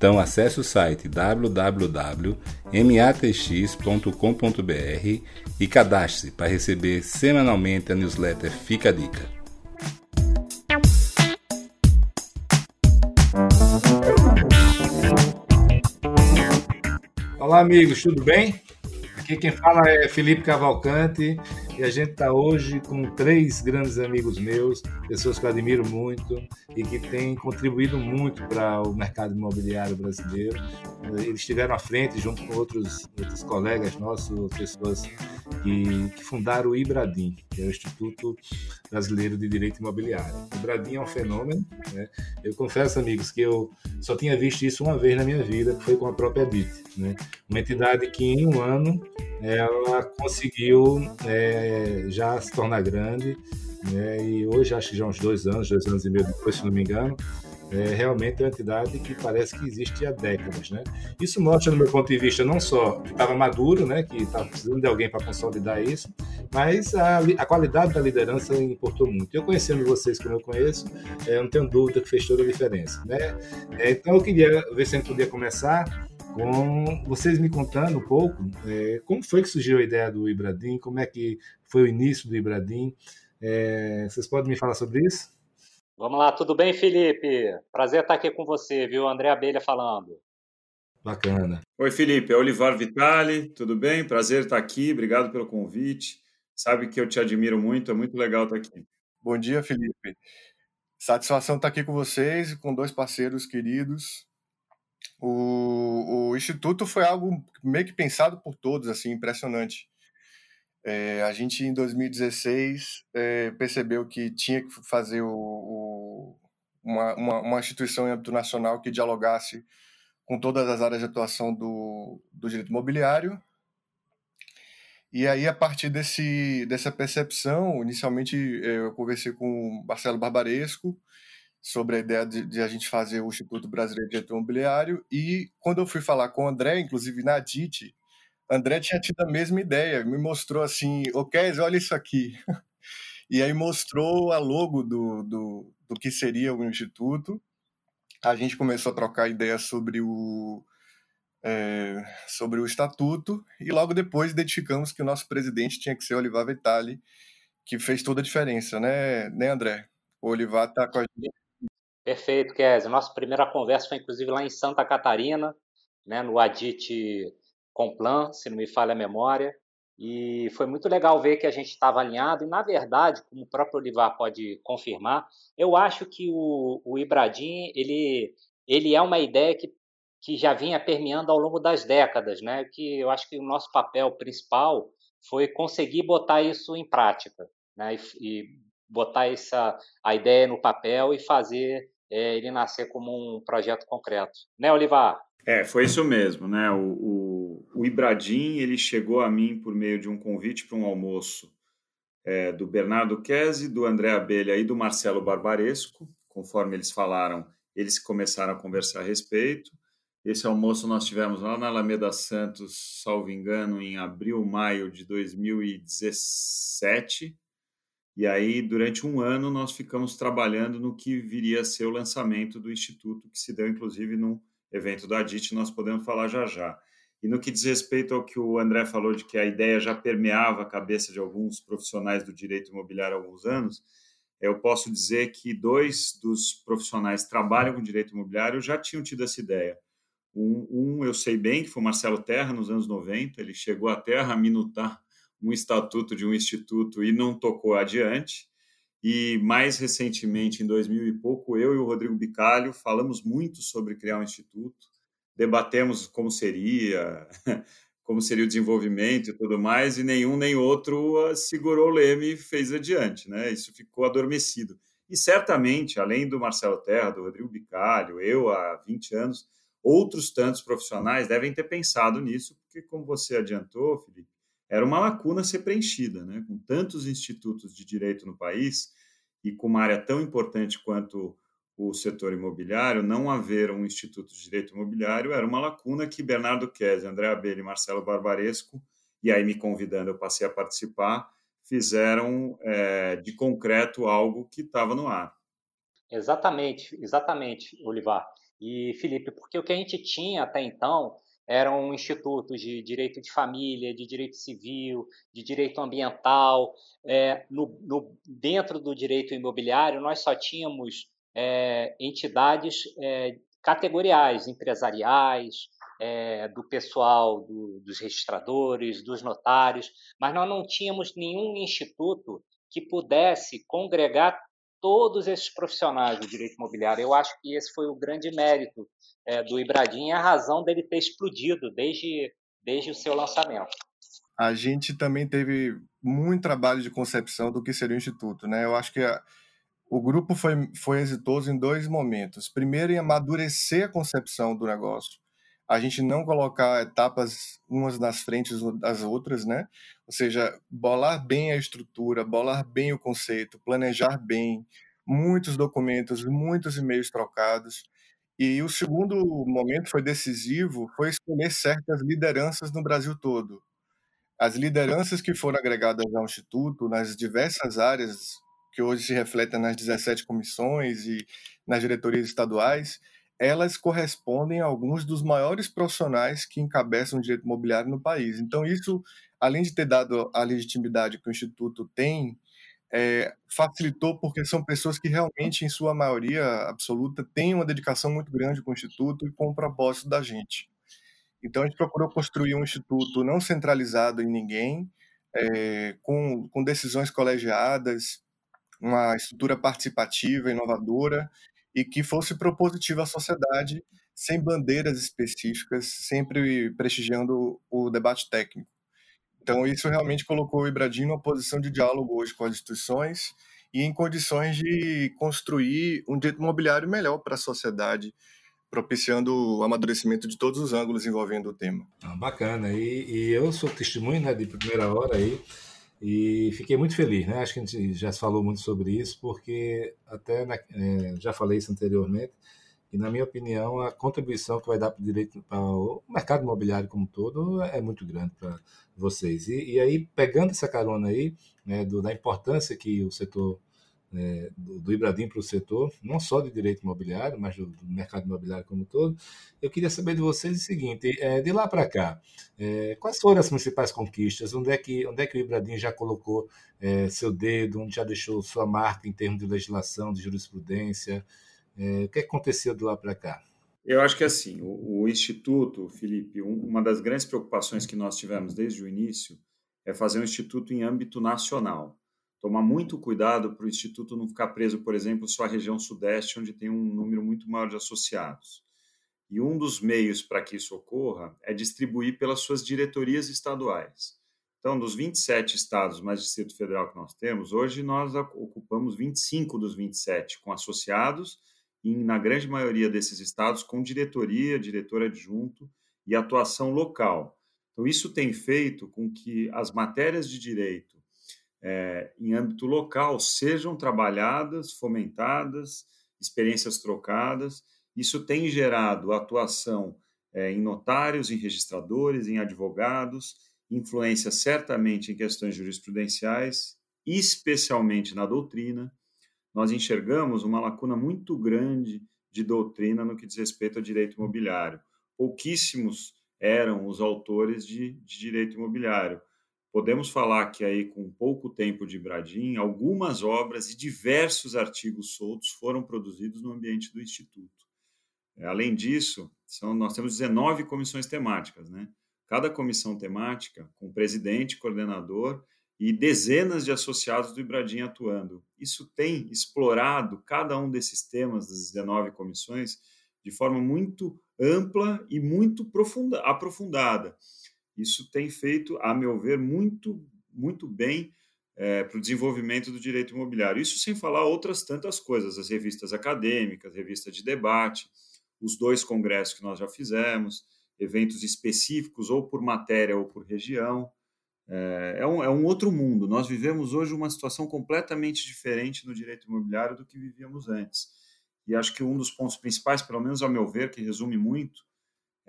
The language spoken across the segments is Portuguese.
Então acesse o site www.matx.com.br e cadastre-se para receber semanalmente a newsletter Fica a Dica. Olá amigos, tudo bem? Aqui quem fala é Felipe Cavalcante e a gente está hoje com três grandes amigos meus, pessoas que eu admiro muito e que têm contribuído muito para o mercado imobiliário brasileiro. Eles estiveram à frente, junto com outros, outros colegas nossos, pessoas que, que, fundaram o IBRADIM, que é o Instituto Brasileiro de Direito Imobiliário. O IBRADIM é um fenômeno. Né? Eu confesso, amigos, que eu só tinha visto isso uma vez na minha vida, que foi com a própria BIT. Né? Uma entidade que em um ano ela conseguiu é, já se tornar grande, né? e hoje acho que já uns dois anos, dois anos e meio depois, se não me engano, é, realmente é uma entidade que parece que existe há décadas. Né? Isso mostra, no meu ponto de vista, não só que estava maduro, né, que estava precisando de alguém para consolidar isso, mas a, a, qualidade da liderança importou muito. Eu conhecendo vocês como eu conheço, é, não tenho dúvida que fez toda a diferença. Né? É, então eu queria ver se a gente podia começar com vocês me contando um pouco é, como foi que surgiu a ideia do Ibradim, como é que foi o início do Ibradim. É, vocês podem me falar sobre isso? Vamos lá, tudo bem, Felipe? Prazer estar aqui com você, viu? André Abelha falando. Bacana. Oi, Felipe, é Olivar Vitali, tudo bem? Prazer estar aqui, obrigado pelo convite. Sabe que eu te admiro muito, é muito legal estar aqui. Bom dia, Felipe. Satisfação estar aqui com vocês, com dois parceiros queridos, o, o Instituto foi algo meio que pensado por todos, assim, impressionante. É, a gente, em 2016, é, percebeu que tinha que fazer o, o, uma, uma, uma, instituição em âmbito nacional que dialogasse com todas as áreas de atuação do, do direito imobiliário. E aí, a partir desse, dessa percepção, inicialmente é, eu conversei com Marcelo Barbaresco, sobre a ideia de, de, a gente fazer o Instituto Brasileiro de Direito Imobiliário e quando eu fui falar com o André, inclusive na DIT, André tinha tido a mesma ideia, me mostrou assim, Kes, olha isso aqui. E aí mostrou a logo do, do, do que seria o Instituto. A gente começou a trocar ideias sobre o, é, sobre o estatuto e logo depois identificamos que o nosso presidente tinha que ser Olivar Vitali, que fez toda a diferença, né, né André? O Olivar está com a gente Perfeito, Kézia. Nossa primeira conversa foi inclusive lá em Santa Catarina, né, no Adit Complan, se não me falha a memória. E foi muito legal ver que a gente estava alinhado. E, na verdade, como o próprio Olivar pode confirmar, eu acho que o, o Ibradim ele, ele é uma ideia que, que já vinha permeando ao longo das décadas. Né? Que eu acho que o nosso papel principal foi conseguir botar isso em prática. Né? E, e botar essa, a ideia no papel e fazer é, ele nascer como um projeto concreto. Né, Olivar? É, foi isso mesmo, né? O, o, o Ibradim, ele chegou a mim por meio de um convite para um almoço é, do Bernardo Kese, do André Abelha e do Marcelo Barbaresco. Conforme eles falaram, eles começaram a conversar a respeito. Esse almoço nós tivemos lá na Alameda Santos, salvo engano, em abril, maio de 2017. E aí, durante um ano, nós ficamos trabalhando no que viria a ser o lançamento do Instituto, que se deu, inclusive, num evento da DIT, nós podemos falar já já. E no que diz respeito ao que o André falou, de que a ideia já permeava a cabeça de alguns profissionais do direito imobiliário há alguns anos, eu posso dizer que dois dos profissionais que trabalham com direito imobiliário já tinham tido essa ideia. Um, um, eu sei bem, que foi o Marcelo Terra, nos anos 90, ele chegou Terra a minutar um estatuto de um instituto e não tocou adiante. E mais recentemente, em 2000 e pouco, eu e o Rodrigo Bicalho falamos muito sobre criar um instituto, debatemos como seria, como seria o desenvolvimento e tudo mais, e nenhum nem outro ah, segurou o leme e fez adiante, né? Isso ficou adormecido. E certamente, além do Marcelo Terra, do Rodrigo Bicalho, eu há 20 anos, outros tantos profissionais devem ter pensado nisso, porque, como você adiantou, Felipe, era uma lacuna ser preenchida, né? Com tantos institutos de direito no país e com uma área tão importante quanto o setor imobiliário, não haver um instituto de direito imobiliário era uma lacuna que Bernardo Kese, André Abelha e Marcelo Barbaresco, e aí me convidando, eu passei a participar, fizeram é, de concreto algo que estava no ar. Exatamente, exatamente, Olivar. E Felipe, porque o que a gente tinha até então eram institutos de direito de família, de direito civil, de direito ambiental. É, no, no, dentro do direito imobiliário, nós só tínhamos é, entidades é, categoriais, empresariais, é, do pessoal do, dos registradores, dos notários, mas nós não tínhamos nenhum instituto que pudesse congregar todos esses profissionais do direito imobiliário. Eu acho que esse foi o grande mérito é, do Ibradim e a razão dele ter explodido desde, desde o seu lançamento. A gente também teve muito trabalho de concepção do que seria o Instituto. Né? Eu acho que a, o grupo foi, foi exitoso em dois momentos. Primeiro, em amadurecer a concepção do negócio. A gente não colocar etapas umas nas frentes das outras, né? Ou seja, bolar bem a estrutura, bolar bem o conceito, planejar bem, muitos documentos, muitos e-mails trocados. E o segundo momento foi decisivo, foi escolher certas lideranças no Brasil todo. As lideranças que foram agregadas ao Instituto, nas diversas áreas que hoje se refletem nas 17 comissões e nas diretorias estaduais, elas correspondem a alguns dos maiores profissionais que encabeçam o direito imobiliário no país. Então, isso, além de ter dado a legitimidade que o Instituto tem, é, facilitou porque são pessoas que realmente, em sua maioria absoluta, têm uma dedicação muito grande com o Instituto e com o propósito da gente. Então, a gente procurou construir um Instituto não centralizado em ninguém, é, com, com decisões colegiadas, uma estrutura participativa, inovadora e que fosse propositiva à sociedade, sem bandeiras específicas, sempre prestigiando o debate técnico. Então, isso realmente colocou o Ibradim numa posição de diálogo hoje com as instituições e em condições de construir um direito imobiliário melhor para a sociedade, propiciando o amadurecimento de todos os ângulos envolvendo o tema. Ah, bacana. E, e, eu sou testemunho né, de primeira hora aí e fiquei muito feliz, né? Acho que a gente já falou muito sobre isso, porque até na, é, já falei isso anteriormente, e na minha opinião a contribuição que vai dar para o direito, para o mercado imobiliário como um todo é muito grande para vocês. E, e, aí pegando essa carona aí né, do, da importância que o setor é, do, do Ibradim para o setor, não só de direito imobiliário, mas do, do, mercado imobiliário como um todo. Eu queria saber de vocês o seguinte: é, de lá para cá, é, quais foram as principais conquistas? Onde é que, onde é que o Ibradim já colocou é, seu dedo, onde já deixou sua marca em termos de legislação, de jurisprudência? É, o que aconteceu de lá para cá? Eu acho que assim, o, o Instituto, Felipe, um, uma das grandes preocupações que nós tivemos desde o início é fazer um instituto em âmbito nacional tomar muito cuidado para o Instituto não ficar preso, por exemplo, só à região sudeste, onde tem um número muito maior de associados. E um dos meios para que isso ocorra é distribuir pelas suas diretorias estaduais. Então, dos 27 estados mais Distrito Federal que nós temos, hoje nós ocupamos 25 dos 27 com associados e, na grande maioria desses estados, com diretoria, diretor adjunto e atuação local. Então, isso tem feito com que as matérias de direito é, em âmbito local sejam trabalhadas, fomentadas, experiências trocadas. Isso tem gerado atuação é, em notários, em registradores, em advogados, influência certamente em questões jurisprudenciais, especialmente na doutrina. Nós enxergamos uma lacuna muito grande de doutrina no que diz respeito ao direito imobiliário. Pouquíssimos eram os autores de, de direito imobiliário podemos falar que aí com pouco tempo de Bradim, algumas obras e diversos artigos soltos foram produzidos no ambiente do instituto. É, além disso, são, nós temos 19 comissões temáticas, né? Cada comissão temática com presidente, coordenador e dezenas de associados do Ibradim atuando. Isso tem explorado cada um desses temas das 19 comissões de forma muito ampla e muito profunda, aprofundada. Isso tem feito, a meu ver, muito, muito bem é, para o desenvolvimento do direito imobiliário. Isso sem falar outras tantas coisas, as revistas acadêmicas, revista de debate, os dois congressos que nós já fizemos, eventos específicos ou por matéria ou por região. É, é um, é um outro mundo. Nós vivemos hoje uma situação completamente diferente no direito imobiliário do que vivíamos antes. E acho que um dos pontos principais, pelo menos ao meu ver, que resume muito,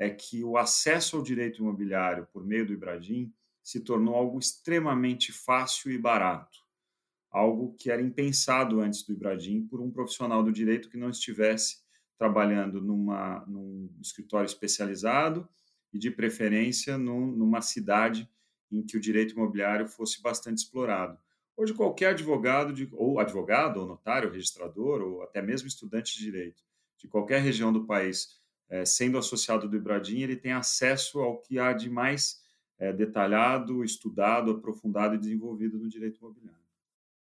é que o acesso ao direito imobiliário por meio do Ibradim se tornou algo extremamente fácil e barato, algo que era impensado antes do Ibradim por um profissional do direito que não estivesse trabalhando numa, num escritório especializado e, de preferência, num, numa cidade em que o direito imobiliário fosse bastante explorado. Hoje, qualquer advogado, de, ou advogado, ou notário, ou registrador, ou até mesmo estudante de direito de qualquer região do país é, sendo associado do Ibradim, ele tem acesso ao que há de mais é, detalhado, estudado, aprofundado e desenvolvido no direito imobiliário.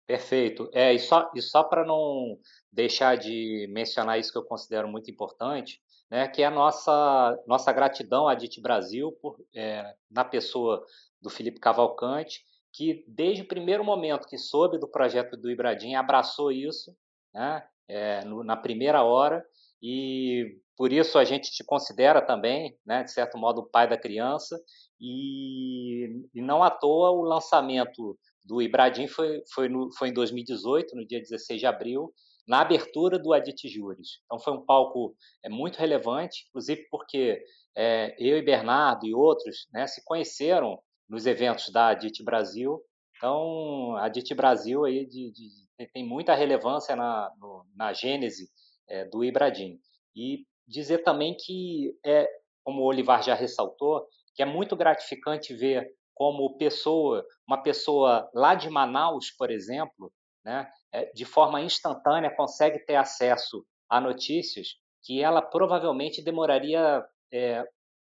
Perfeito. É, e só, e só para não deixar de mencionar isso que eu considero muito importante, né, que é a nossa, nossa gratidão à DIT Brasil, por, é, na pessoa do Felipe Cavalcante, que desde o primeiro momento que soube do projeto do Ibradim, abraçou isso né, é, no, na primeira hora e por isso a gente te considera também, né, de certo modo, o pai da criança. E, e não à toa o lançamento do Ibradim foi, foi, no, foi em 2018, no dia 16 de abril, na abertura do Adit Júris. Então foi um palco é, muito relevante, inclusive porque é, eu e Bernardo e outros né, se conheceram nos eventos da Adit Brasil. Então, a Adit Brasil aí de, de, tem muita relevância na, no, na gênese é, do Ibradim. E dizer também que, é, como o Olivar já ressaltou, que é muito gratificante ver como pessoa, uma pessoa lá de Manaus, por exemplo, né, é, de forma instantânea consegue ter acesso a notícias que ela provavelmente demoraria é,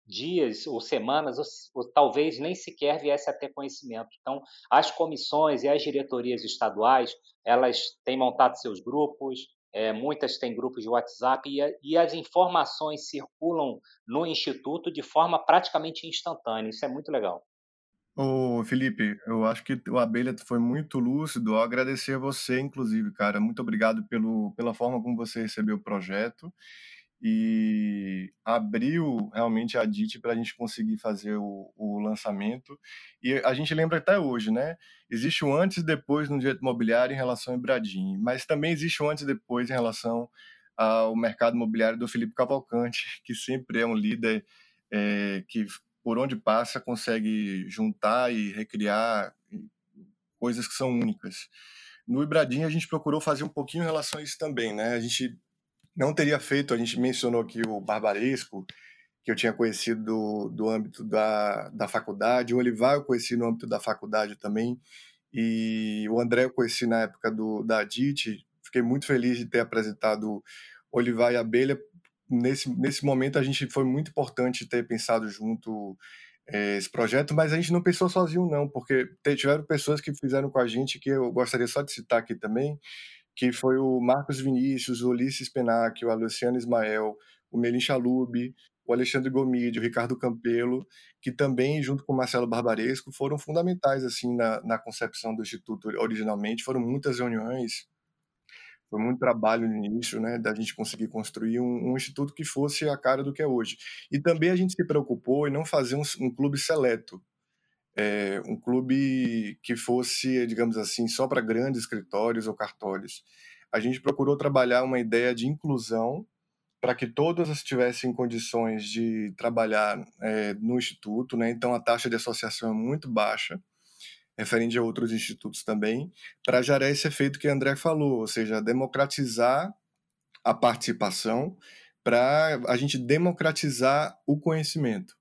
dias ou semanas, ou, ou, talvez nem sequer viesse a ter conhecimento. Então, as comissões e as diretorias estaduais, elas têm montado seus grupos, é, muitas têm grupos de WhatsApp e, e, as informações circulam no Instituto de forma praticamente instantânea. Isso é muito legal. Ô, Felipe, eu acho que o Abelha foi muito lúcido. Eu agradecer a você, inclusive, cara. Muito obrigado pelo, pela forma como você recebeu o projeto e abriu realmente a DIT para a gente conseguir fazer o, o, lançamento. E a gente lembra até hoje, né? Existe um antes e depois no direito imobiliário em relação ao Ibradim, mas também existe um antes e depois em relação ao mercado imobiliário do Felipe Cavalcante, que sempre é um líder é, que, por onde passa, consegue juntar e recriar coisas que são únicas. No Ibradim, a gente procurou fazer um pouquinho em relação a isso também, né? A gente não teria feito, a gente mencionou aqui o Barbaresco, que eu tinha conhecido do, do âmbito da, da faculdade, o Olivar eu conheci no âmbito da faculdade também, e o André eu conheci na época do, da DIT, fiquei muito feliz de ter apresentado Olivar e Abelha, nesse, nesse momento a gente foi muito importante ter pensado junto é, esse projeto, mas a gente não pensou sozinho não, porque tiveram pessoas que fizeram com a gente, que eu gostaria só de citar aqui também, que foi o Marcos Vinícius, o Ulisses Penacchio, a Luciana Ismael, o Melin Chalub, o Alexandre Gomide, o Ricardo Campelo, que também, junto com o Marcelo Barbaresco, foram fundamentais assim na, na concepção do Instituto originalmente. Foram muitas reuniões, foi muito trabalho no início, né, da gente conseguir construir um, um, instituto que fosse a cara do que é hoje. E também a gente se preocupou em não fazer um, um clube seleto, é, um clube que fosse, digamos assim, só para grandes escritórios ou cartórios. A gente procurou trabalhar uma ideia de inclusão para que todas tivessem condições de trabalhar é, no instituto, né? Então a taxa de associação é muito baixa, referente a outros institutos também, para gerar esse efeito que André falou, ou seja, democratizar a participação para a gente democratizar o conhecimento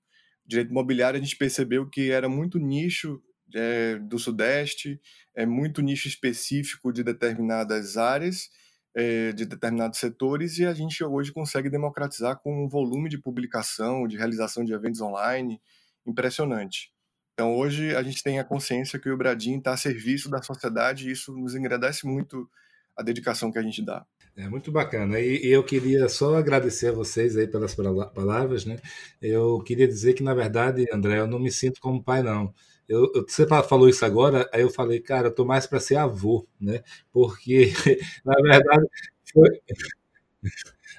direito imobiliário, a gente percebeu que era muito nicho é, do Sudeste, é muito nicho específico de determinadas áreas, é, de determinados setores, e a gente hoje consegue democratizar com um volume de publicação, de realização de eventos online impressionante. Então, hoje, a gente tem a consciência que o Bradim está a serviço da sociedade e isso nos engrandece muito a dedicação que a gente dá. É muito bacana. E, e, eu queria só agradecer a vocês aí pelas palavras, né? Eu queria dizer que, na verdade, André, eu não me sinto como pai, não. Eu, eu, você falou isso agora, aí eu falei, cara, eu tô mais para ser avô, né? Porque, na verdade, foi,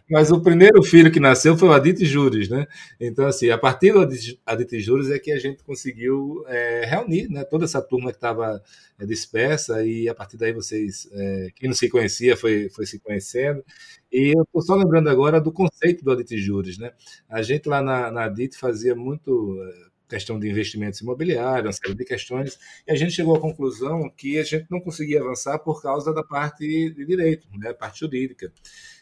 mas o primeiro filho que nasceu foi o Adite Juros, né? Então, assim, a partir do Adite Juros é que a gente conseguiu é, reunir né, toda essa turma que estava é, dispersa e a partir daí vocês, é, quem não se conhecia foi, foi se conhecendo. E eu estou só lembrando agora do conceito do Adite Juros, né? A gente lá na, na Adite fazia muito é, questão de investimentos imobiliários, uma série de questões, e a gente chegou à conclusão que a gente não conseguia avançar por causa da parte de direito, né, parte jurídica.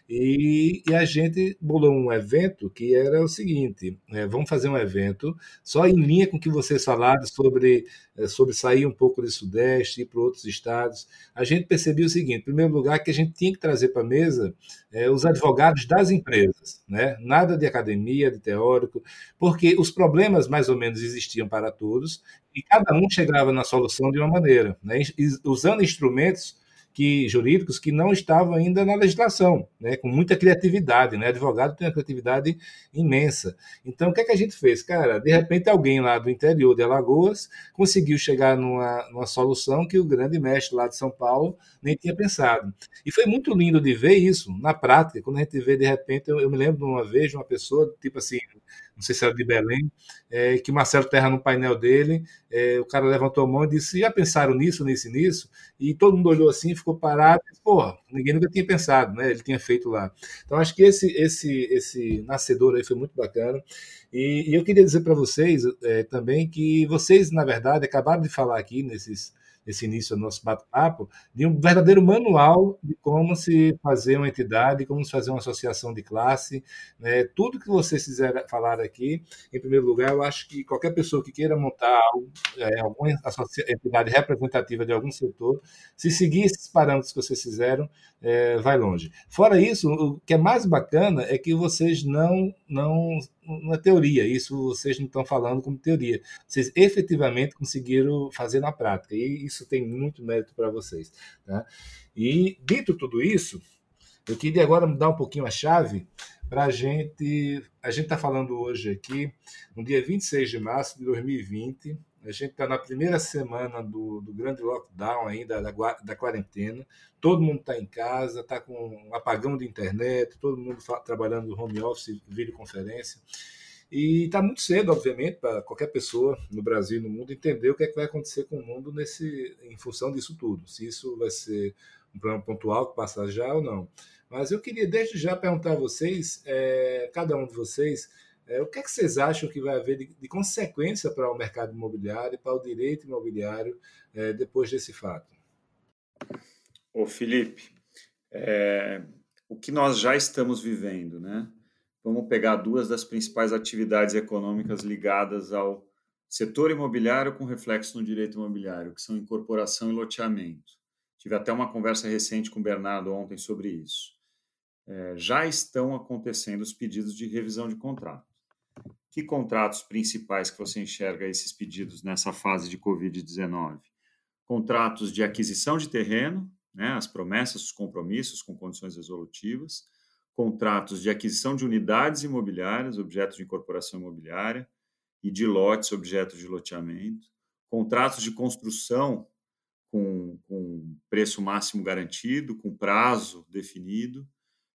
E, e, a gente bolou um evento que era o seguinte: é, vamos fazer um evento só em linha com o que vocês falaram sobre, é, sobre sair um pouco do Sudeste, ir para outros estados. A gente percebeu o seguinte: em primeiro lugar, que a gente tinha que trazer para a mesa é, os advogados das empresas, né? nada de academia, de teórico, porque os problemas mais ou menos existiam para todos e cada um chegava na solução de uma maneira, né? usando instrumentos que jurídicos que não estavam ainda na legislação, né, com muita criatividade, né? Advogado tem uma criatividade imensa. Então, o que é que a gente fez, cara? De repente, alguém lá do interior de Alagoas conseguiu chegar numa, numa solução que o grande mestre lá de São Paulo nem tinha pensado. E foi muito lindo de ver isso na prática, quando a gente vê de repente, eu, eu me lembro de uma vez de uma pessoa, tipo assim, não sei se era de Belém, é, que Marcelo Terra, no painel dele, é, o cara levantou a mão e disse: Já pensaram nisso, nisso, nisso? E todo mundo olhou assim, ficou parado, porra, ninguém nunca tinha pensado, né? Ele tinha feito lá. Então, acho que esse, esse, esse nascedor aí foi muito bacana. E, e eu queria dizer para vocês é, também que vocês, na verdade, acabaram de falar aqui nesses esse início do nosso bate-papo, de um verdadeiro manual de como se fazer uma entidade, como se fazer uma associação de classe. Né? Tudo que vocês fizeram falar aqui, em primeiro lugar, eu acho que qualquer pessoa que queira montar é, alguma entidade representativa de algum setor, se seguir esses parâmetros que vocês fizeram, é, vai longe. Fora isso, o que é mais bacana é que vocês não, não, não é teoria, isso vocês não estão falando como teoria. Vocês efetivamente conseguiram fazer na prática, e isso tem muito mérito para vocês. Tá? E, dito tudo isso, eu queria agora mudar um pouquinho a chave para a gente. A gente está falando hoje aqui, no dia 26 de março de 2020, a gente está na primeira semana do, do grande lockdown ainda, da, da quarentena. Todo mundo está em casa, está com um apagão de internet, todo mundo trabalhando no home office, videoconferência. E está muito cedo, obviamente, para qualquer pessoa no Brasil no mundo entender o que, é que vai acontecer com o mundo nesse, em função disso tudo. Se isso vai ser um problema pontual que passa já ou não. Mas eu queria, desde já, perguntar a vocês, é, cada um de vocês, é, o que, é que vocês acham que vai haver de, de consequência para o mercado imobiliário, para o direito imobiliário, é, depois desse fato? Ô Felipe, é, o que nós já estamos vivendo, né? Vamos pegar duas das principais atividades econômicas ligadas ao setor imobiliário com reflexo no direito imobiliário, que são incorporação e loteamento. Tive até uma conversa recente com o Bernardo ontem sobre isso. É, já estão acontecendo os pedidos de revisão de contrato. Que contratos principais que você enxerga esses pedidos nessa fase de Covid-19? Contratos de aquisição de terreno, né, as promessas, os compromissos com condições resolutivas, contratos de aquisição de unidades imobiliárias, objetos de incorporação imobiliária, e de lotes, objetos de loteamento, contratos de construção com, com preço máximo garantido, com prazo definido.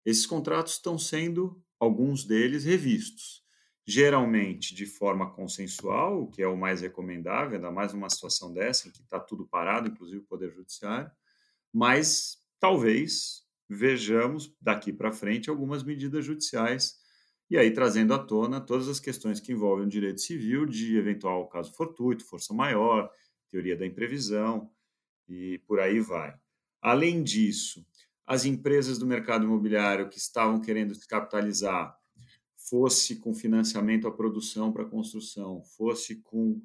Esses contratos estão sendo, alguns deles, revistos geralmente de forma consensual, o que é o mais recomendável, ainda mais numa situação dessa, em que está tudo parado, inclusive o Poder Judiciário, mas talvez vejamos daqui para frente algumas medidas judiciais, e aí trazendo à tona todas as questões que envolvem o direito civil, de eventual caso fortuito, força maior, teoria da imprevisão, e por aí vai. Além disso, as empresas do mercado imobiliário que estavam querendo se capitalizar fosse com financiamento à produção para construção, fosse com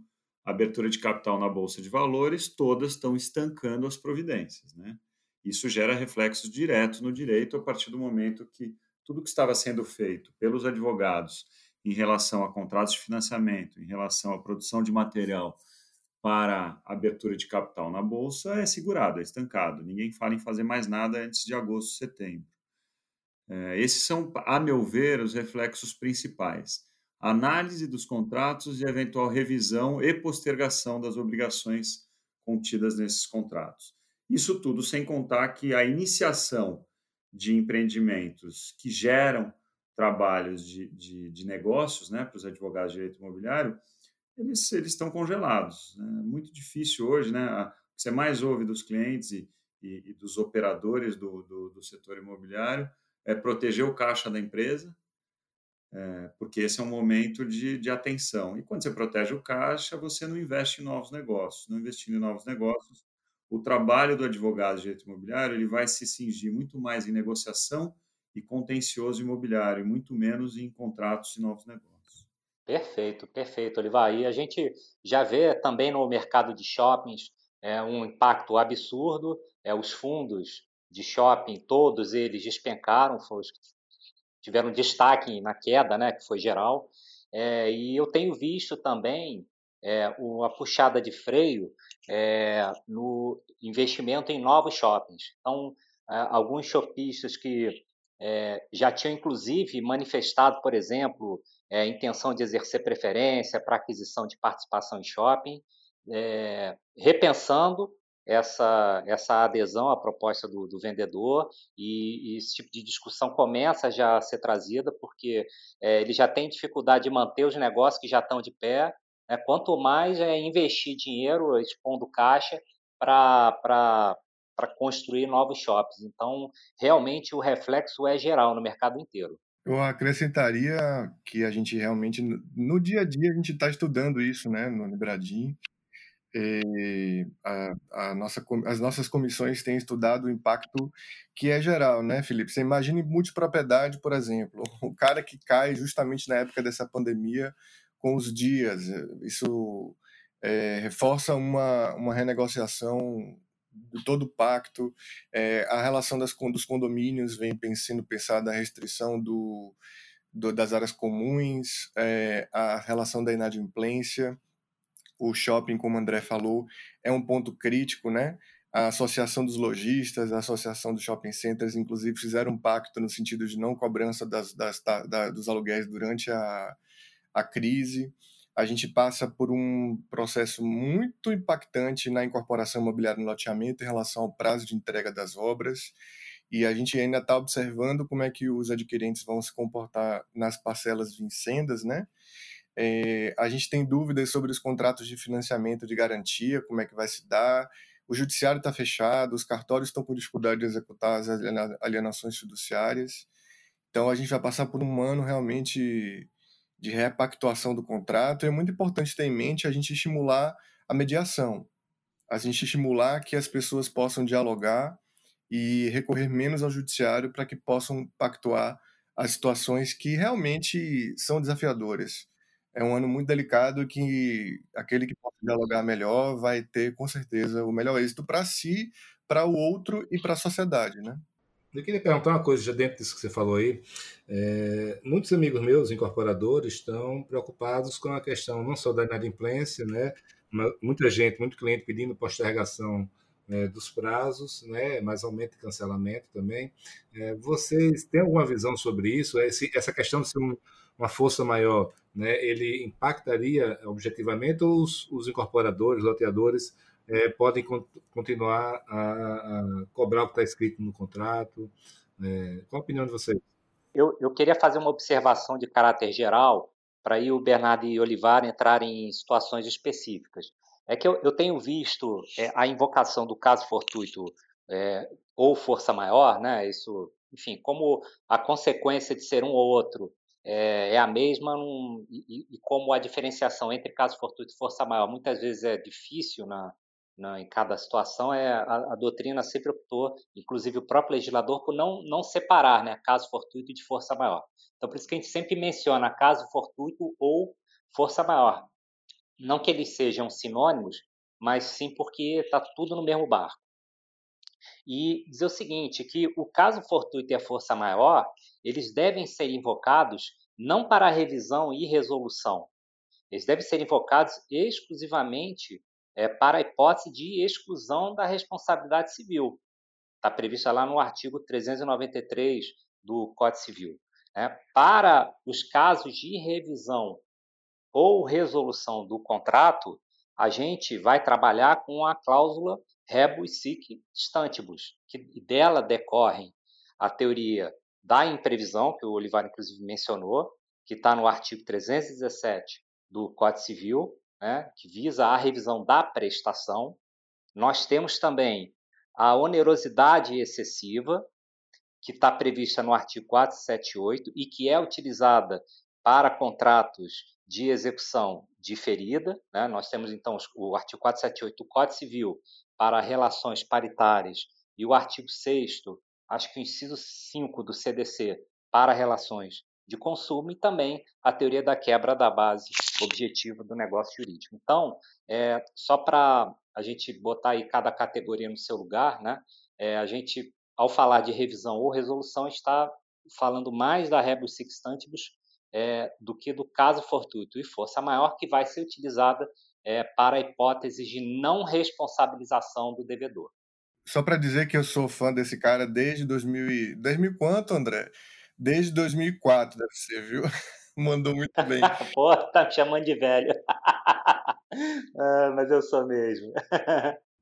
abertura de capital na Bolsa de Valores, todas estão estancando as providências. Né? Isso gera reflexos diretos no direito a partir do momento que tudo que estava sendo feito pelos advogados em relação a contratos de financiamento, em relação à produção de material para abertura de capital na bolsa é segurado, é estancado. Ninguém fala em fazer mais nada antes de agosto, setembro. É, esses são, a meu ver, os reflexos principais. Análise dos contratos e eventual revisão e postergação das obrigações contidas nesses contratos. Isso tudo sem contar que a iniciação de empreendimentos que geram trabalhos de, de, de negócios né, para os advogados de direito imobiliário, eles, eles estão congelados. É muito difícil hoje, né? O que você mais ouve dos clientes e, e, e dos operadores do, do, do, setor imobiliário é proteger o caixa da empresa, é, porque esse é um momento de, de atenção. E quando você protege o caixa, você não investe em novos negócios. Não investindo em novos negócios, o trabalho do advogado de direito imobiliário ele vai se cingir muito mais em negociação e contencioso imobiliário, muito menos em contratos e novos negócios. Perfeito, perfeito, Olivar. E a gente já vê também no mercado de shoppings é, um impacto absurdo. É, os fundos de shopping, todos eles despencaram, tiveram destaque na queda, né, que foi geral. É, e eu tenho visto também é, uma puxada de freio é, no investimento em novos shoppings. Então, alguns shopistas que é, já tinham inclusive manifestado, por exemplo, é, intenção de exercer preferência para aquisição de participação em shopping, é, repensando essa, essa adesão à proposta do, do vendedor e, e, esse tipo de discussão começa já a ser trazida porque é, ele já tem dificuldade de manter os negócios que já estão de pé. Né? Quanto mais é investir dinheiro expondo caixa para construir novos shoppings. Então, realmente o reflexo é geral no mercado inteiro. Eu acrescentaria que a gente realmente, no dia a dia, a gente está estudando isso né, no Libradim. A, a nossa, as nossas comissões têm estudado o impacto que é geral, né, Felipe? Você imagine multipropriedade, por exemplo, o cara que cai justamente na época dessa pandemia com os dias, isso é, reforça uma, uma renegociação de todo o pacto, é, a relação das, dos condomínios vem sendo pensada a restrição do, do, das áreas comuns, é, a relação da inadimplência, o shopping, como o André falou, é um ponto crítico, né? A Associação dos Lojistas, a Associação dos Shopping Centers, inclusive, fizeram um pacto no sentido de não cobrança das, das, da, dos aluguéis durante a, a crise a gente passa por um processo muito impactante na incorporação imobiliária no loteamento em relação ao prazo de entrega das obras, e a gente ainda está observando como é que os adquirentes vão se comportar nas parcelas vincendas, né? É, a gente tem dúvidas sobre os contratos de financiamento de garantia, como é que vai se dar. O judiciário está fechado, os cartórios estão com dificuldade de executar as alienações fiduciárias. Então a gente vai passar por um ano realmente de repactuação do contrato, é muito importante ter em mente a gente estimular a mediação, a gente estimular que as pessoas possam dialogar e recorrer menos ao judiciário para que possam pactuar as situações que realmente são desafiadoras. É um ano muito delicado que aquele que possa dialogar melhor vai ter, com certeza, o melhor êxito para si, para o outro e para a sociedade, né? Eu queria perguntar uma coisa já dentro disso que você falou aí. É, muitos amigos meus, incorporadores, estão preocupados com a questão não só da inadimplência, né? Muita gente, muito cliente pedindo postergação né, dos prazos, né? Mais aumento de cancelamento também. É, vocês têm alguma visão sobre isso? Esse, essa questão de ser um, uma força maior, né? Ele impactaria objetivamente ou os, os incorporadores, loteadores é, podem continuar a, a, cobrar o que está escrito no contrato. É, qual a opinião de vocês? Eu, eu queria fazer uma observação de caráter geral para aí o Bernardo e o Olivar entrarem em situações específicas. É que eu, eu tenho visto é, a invocação do caso fortuito é, ou força maior, né? Isso, enfim, como a consequência de ser um ou outro é, é a mesma e, e, como a diferenciação entre caso fortuito e força maior muitas vezes é difícil na, na, em cada situação, é a, a, doutrina sempre optou, inclusive o próprio legislador, por não, não separar né, caso fortuito de força maior. Então, por isso que a gente sempre menciona caso fortuito ou força maior. Não que eles sejam sinônimos, mas sim porque está tudo no mesmo barco. E dizer o seguinte, que o caso fortuito e a força maior, eles devem ser invocados não para revisão e resolução, eles devem ser invocados exclusivamente é, para a hipótese de exclusão da responsabilidade civil. Está prevista lá no artigo 393 do Código Civil. Né? Para os casos de revisão ou resolução do contrato, a gente vai trabalhar com a cláusula rebus sic stantibus, que dela decorrem a teoria da imprevisão, que o Olivar inclusive mencionou, que está no artigo 317 do Código Civil, né, que visa a revisão da prestação. Nós temos também a onerosidade excessiva, que está prevista no artigo 478 e que é utilizada para contratos de execução diferida. Né? Nós temos, então, o artigo 478 do Código Civil para relações paritárias e o artigo 6 acho que o inciso 5 do CDC para relações de consumo e também a teoria da quebra da base objetiva do negócio jurídico. Então, é, só para a gente botar aí cada categoria no seu lugar, né? É, a gente, ao falar de revisão ou resolução, está falando mais da rebus sextantibus é, do que do caso fortuito e força maior que vai ser utilizada é, para a hipótese de não responsabilização do devedor. Só para dizer que eu sou fã desse cara desde 2000, 2000 quanto, André? Desde 2004, deve ser, viu? Mandou muito bem. Pô, tá me chamando de velho. ah, mas eu sou mesmo.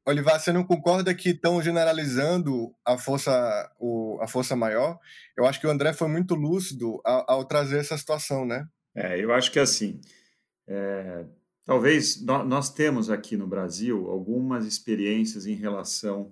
Olivar, você não concorda que estão generalizando a força, o, a força maior? Eu acho que o André foi muito lúcido ao, ao trazer essa situação, né? É, eu acho que assim, é, talvez nós temos aqui no Brasil algumas experiências em relação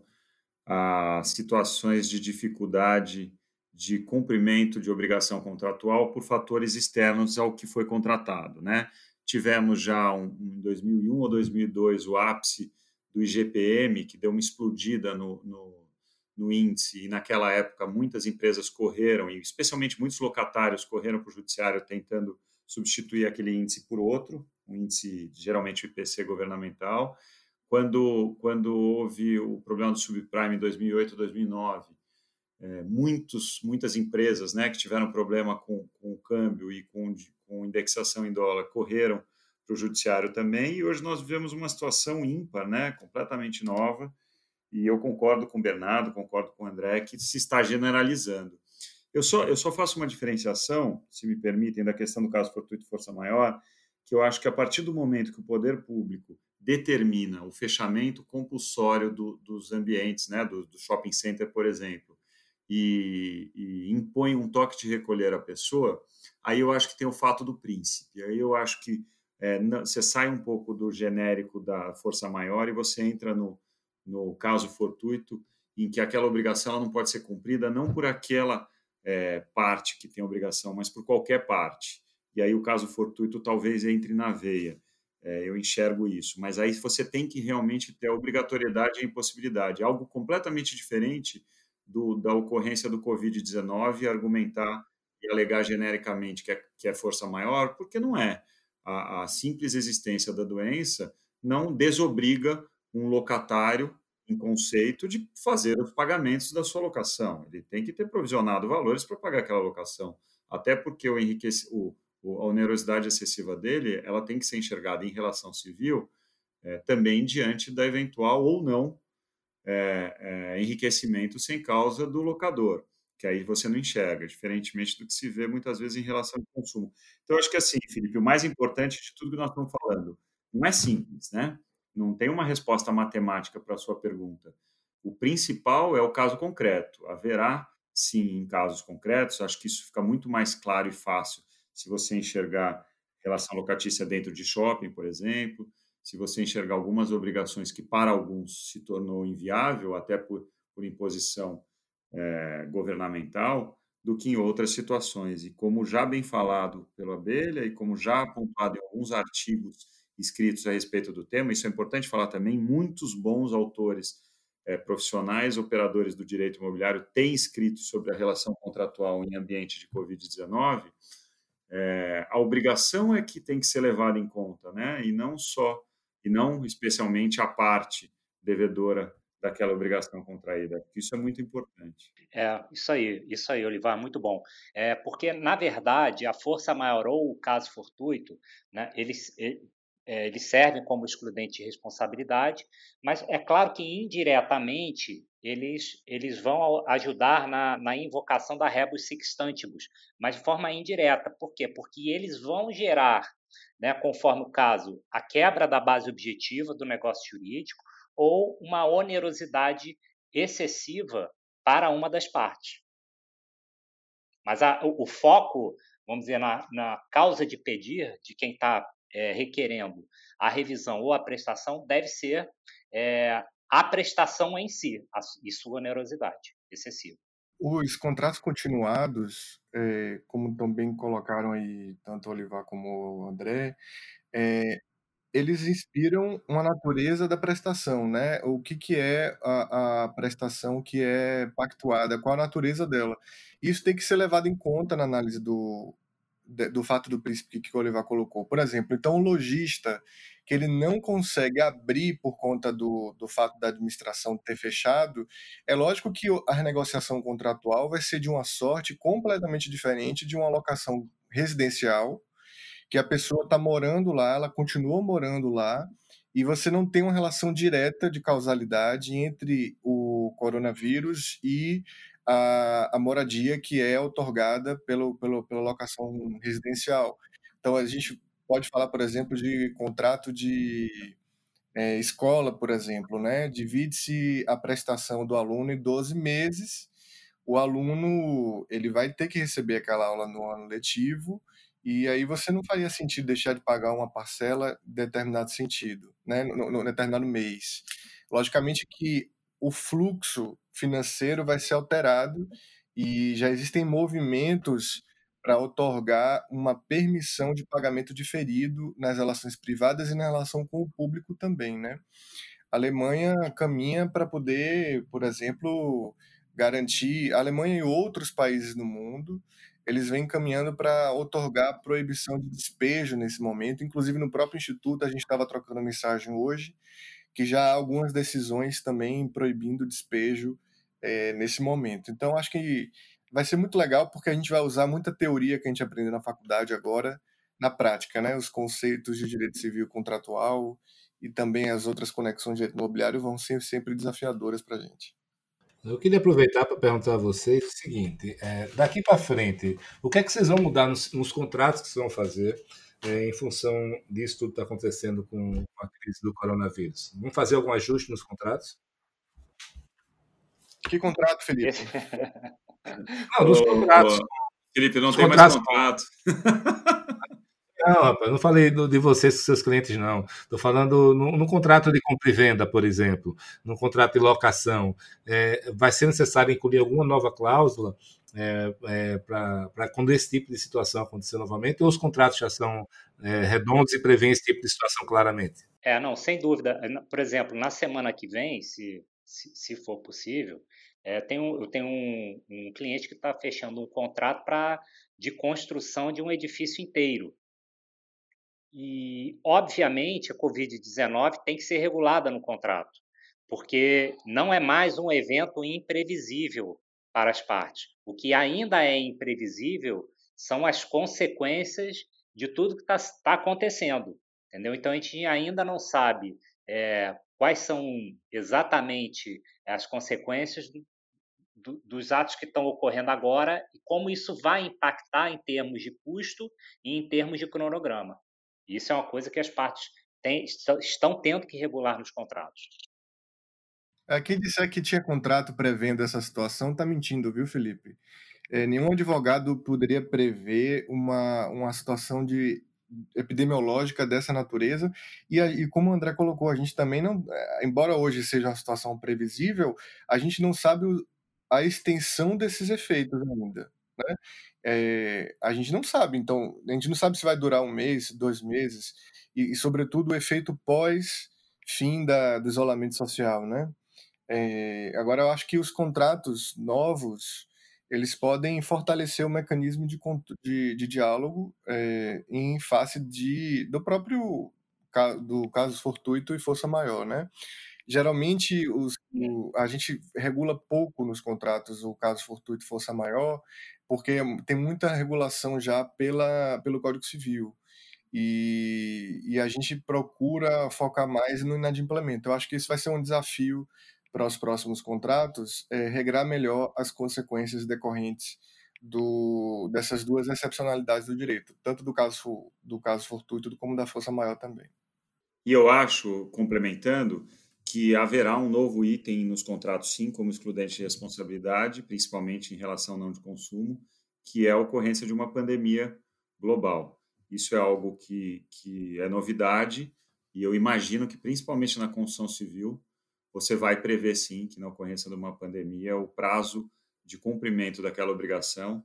a situações de dificuldade de cumprimento de obrigação contratual por fatores externos ao que foi contratado. Né? Tivemos já um, em 2001 ou 2002 o ápice do IGPM, que deu uma explodida no, no, no índice, e naquela época muitas empresas correram, e especialmente muitos locatários correram para o judiciário tentando substituir aquele índice por outro, um índice geralmente IPC governamental. Quando, quando houve o problema do subprime em 2008, 2009, é, muitos, muitas empresas né, que tiveram problema com, com o câmbio e com, com indexação em dólar correram para o judiciário também, e hoje nós vivemos uma situação ímpar, né, completamente nova, e eu concordo com o Bernardo, concordo com o André, que se está generalizando. Eu só, eu só faço uma diferenciação, se me permitem, da questão do caso fortuito força maior, que eu acho que a partir do momento que o poder público determina o fechamento compulsório do, dos ambientes, né, do, do shopping center, por exemplo, e, e, impõe um toque de recolher à pessoa, aí eu acho que tem o fato do príncipe. Aí eu acho que é, você sai um pouco do genérico da força maior e você entra no, no caso fortuito, em que aquela obrigação não pode ser cumprida não por aquela é, parte que tem obrigação, mas por qualquer parte. E aí o caso fortuito talvez entre na veia. É, eu enxergo isso. Mas aí você tem que realmente ter a obrigatoriedade e a impossibilidade. Algo completamente diferente do, da ocorrência do Covid-19 argumentar e alegar genericamente que é, que é força maior, porque não é. A, a simples existência da doença não desobriga um locatário em conceito de fazer os pagamentos da sua locação. Ele tem que ter provisionado valores para pagar aquela locação. Até porque o enriquece, o, a onerosidade excessiva dele ela tem que ser enxergada em relação civil é, também diante da eventual ou não é, é, enriquecimento sem causa do locador, que aí você não enxerga, diferentemente do que se vê muitas vezes em relação ao consumo. Então, acho que assim, Felipe, o mais importante de tudo que nós estamos falando não é simples, né? Não tem uma resposta matemática para a sua pergunta. O principal é o caso concreto. Haverá, sim, em casos concretos, acho que isso fica muito mais claro e fácil se você enxergar relação locatícia dentro de shopping, por exemplo, se você enxergar algumas obrigações que para alguns se tornou inviável, até por, por imposição é, governamental, do que em outras situações. E como já bem falado pelo Abelha e como já apontado em alguns artigos escritos a respeito do tema, isso é importante falar também, muitos bons autores é, profissionais, operadores do direito imobiliário têm escrito sobre a relação contratual em ambiente de Covid-19, É, a obrigação é que tem que ser levada em conta, né? E não só, e não especialmente a parte devedora daquela obrigação contraída. Isso é muito importante. É, isso aí, isso aí, Olivar, muito bom. É, porque, na verdade, a força maior ou o caso fortuito, né, eles, é, eles servem como excludente de responsabilidade, mas é claro que indiretamente eles, eles vão ajudar na, na invocação da rebus sextantibus, mas de forma indireta. Por quê? Porque eles vão gerar, né, conforme o caso, a quebra da base objetiva do negócio jurídico ou uma onerosidade excessiva para uma das partes. Mas a, o, o, foco, vamos dizer, na, na, causa de pedir de quem está é, requerendo a revisão ou a prestação deve ser é, a prestação em si a, e sua onerosidade excessiva. Os contratos continuados, é, como também colocaram aí tanto o Olivar como o André, é, eles inspiram uma natureza da prestação, né? O que, que é a, a prestação que é pactuada, qual a natureza dela. Isso tem que ser levado em conta na análise do, do fato do príncipe que o Olivar colocou. Por exemplo, então o lojista que ele não consegue abrir por conta do, do fato da administração ter fechado, é lógico que a renegociação contratual vai ser de uma sorte completamente diferente de uma alocação residencial, que a pessoa está morando lá, ela continua morando lá, e você não tem uma relação direta de causalidade entre o coronavírus e a, a moradia que é otorgada pelo, pelo, pela locação residencial. Então, a gente pode falar, por exemplo, de contrato de é, escola, por exemplo, né? Divide-se a prestação do aluno em 12 meses. O aluno ele vai ter que receber aquela aula no ano letivo e aí você não faria sentido deixar de pagar uma parcela em determinado sentido, né? No, no determinado mês. Logicamente que o fluxo financeiro vai ser alterado e já existem movimentos para otorgar uma permissão de pagamento diferido nas relações privadas e na relação com o público também, né? A Alemanha caminha para poder, por exemplo, garantir, a Alemanha e outros países no mundo, eles vêm caminhando para otorgar proibição de despejo nesse momento, inclusive no próprio instituto a gente estava trocando mensagem hoje, que já há algumas decisões também proibindo despejo é, nesse momento. Então acho que vai ser muito legal porque a gente vai usar muita teoria que a gente aprendeu na faculdade agora na prática, né? Os conceitos de direito civil contratual e também as outras conexões de direito imobiliário vão ser sempre desafiadoras para a gente. Eu queria aproveitar para perguntar a vocês o seguinte: é, daqui para frente, o que é que vocês vão mudar nos, nos contratos que vocês vão fazer é, em função disso tudo que está acontecendo com a crise do coronavírus? Vão fazer algum ajuste nos contratos? Que contrato, Felipe? Não, dos contratos. Felipe, não tem mais contrato. Não, rapaz, não falei do, de vocês com seus clientes, não. Estou falando no, no, contrato de compra e venda, por exemplo, no contrato de locação. É, vai ser necessário incluir alguma nova cláusula é, é, para quando esse tipo de situação acontecer novamente, ou os contratos já são é, redondos e prevêem esse tipo de situação claramente? É, não, sem dúvida. Por exemplo, na semana que vem, se, se, se for possível, é, tenho, eu tenho um, um cliente que está fechando um contrato para de construção de um edifício inteiro. E, obviamente, a Covid-19 tem que ser regulada no contrato, porque não é mais um evento imprevisível para as partes. O que ainda é imprevisível são as consequências de tudo que está tá acontecendo. Entendeu? Então, a gente ainda não sabe é, quais são exatamente as consequências do, dos atos que estão ocorrendo agora e como isso vai impactar em termos de custo e em termos de cronograma. Isso é uma coisa que as partes têm, estão tendo que regular nos contratos. É, quem disser que tinha contrato prevendo essa situação está mentindo, viu, Felipe? É, nenhum advogado poderia prever uma, uma situação de epidemiológica dessa natureza e, e como o André colocou, a gente também não, é, embora hoje seja uma situação previsível, a gente não sabe a extensão desses efeitos ainda. Né? É, a gente não sabe, então, a gente não sabe se vai durar um mês, dois meses, e, e sobretudo, o efeito pós-fim do isolamento social. Né? É, agora, eu acho que os contratos novos eles podem fortalecer o mecanismo de, de, de diálogo é, em face de, do próprio do caso fortuito e força maior, né? Geralmente, os, o, a gente regula pouco nos contratos o caso fortuito e força maior, porque tem muita regulação já pela, pelo Código Civil. E, e a gente procura focar mais no inadimplemento. Eu acho que isso vai ser um desafio para os próximos contratos, é, regrar melhor as consequências decorrentes do, dessas duas excepcionalidades do direito, tanto do caso, do caso fortuito como da força maior também. E eu acho, complementando, que haverá um novo item nos contratos, sim, como excludente de responsabilidade, principalmente em relação ao não de consumo, que é a ocorrência de uma pandemia global. Isso é algo que, que é novidade e eu imagino que, principalmente na construção civil, você vai prever, sim, que na ocorrência de uma pandemia, o prazo de cumprimento daquela obrigação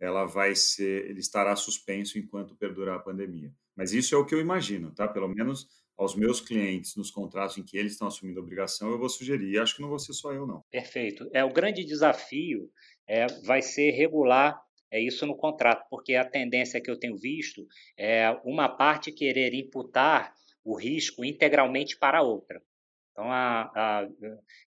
ela vai ser, ele estará suspenso enquanto perdurar a pandemia. Mas isso é o que eu imagino, tá? Pelo menos aos meus clientes nos contratos em que eles estão assumindo obrigação, eu vou sugerir. Acho que não vou ser só eu, não. Perfeito. É o grande desafio é, vai ser regular é isso no contrato, porque a tendência que eu tenho visto é uma parte querer imputar o risco integralmente para a outra. Então, a, a,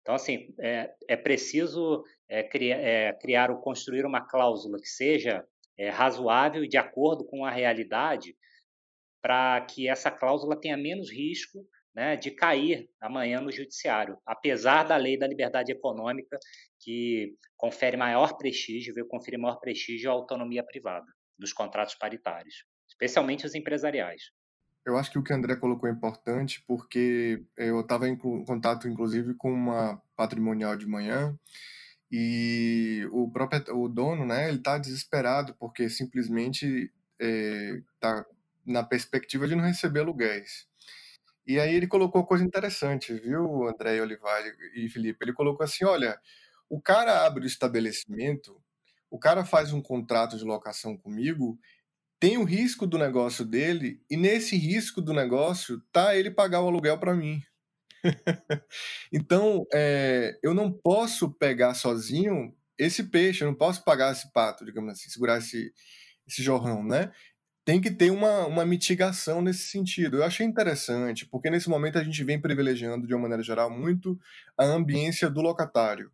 então assim, é, é preciso é, criar, é, criar ou construir uma cláusula que seja é, razoável de acordo com a realidade, para que essa cláusula tenha menos risco né, de cair amanhã no judiciário, apesar da lei da liberdade econômica, que confere maior prestígio, veio conferir maior prestígio à autonomia privada dos contratos paritários, especialmente os empresariais. Eu acho que o que o André colocou é importante, porque eu estava em contato, inclusive, com uma patrimonial de manhã, e o próprio o dono, né, ele está desesperado, porque simplesmente está é, na perspectiva de não receber aluguéis. E aí ele colocou coisa interessante, viu, André Olivar e Felipe? Ele colocou assim: olha, o cara abre o estabelecimento, o cara faz um contrato de locação comigo, tem o risco do negócio dele, e nesse risco do negócio tá ele pagar o aluguel para mim. então, é, eu não posso pegar sozinho esse peixe, eu não posso pagar esse pato, digamos assim, segurar esse, esse jorrão, né? Tem que ter uma, uma mitigação nesse sentido. Eu achei interessante, porque nesse momento a gente vem privilegiando, de uma maneira geral, muito a ambiência do locatário.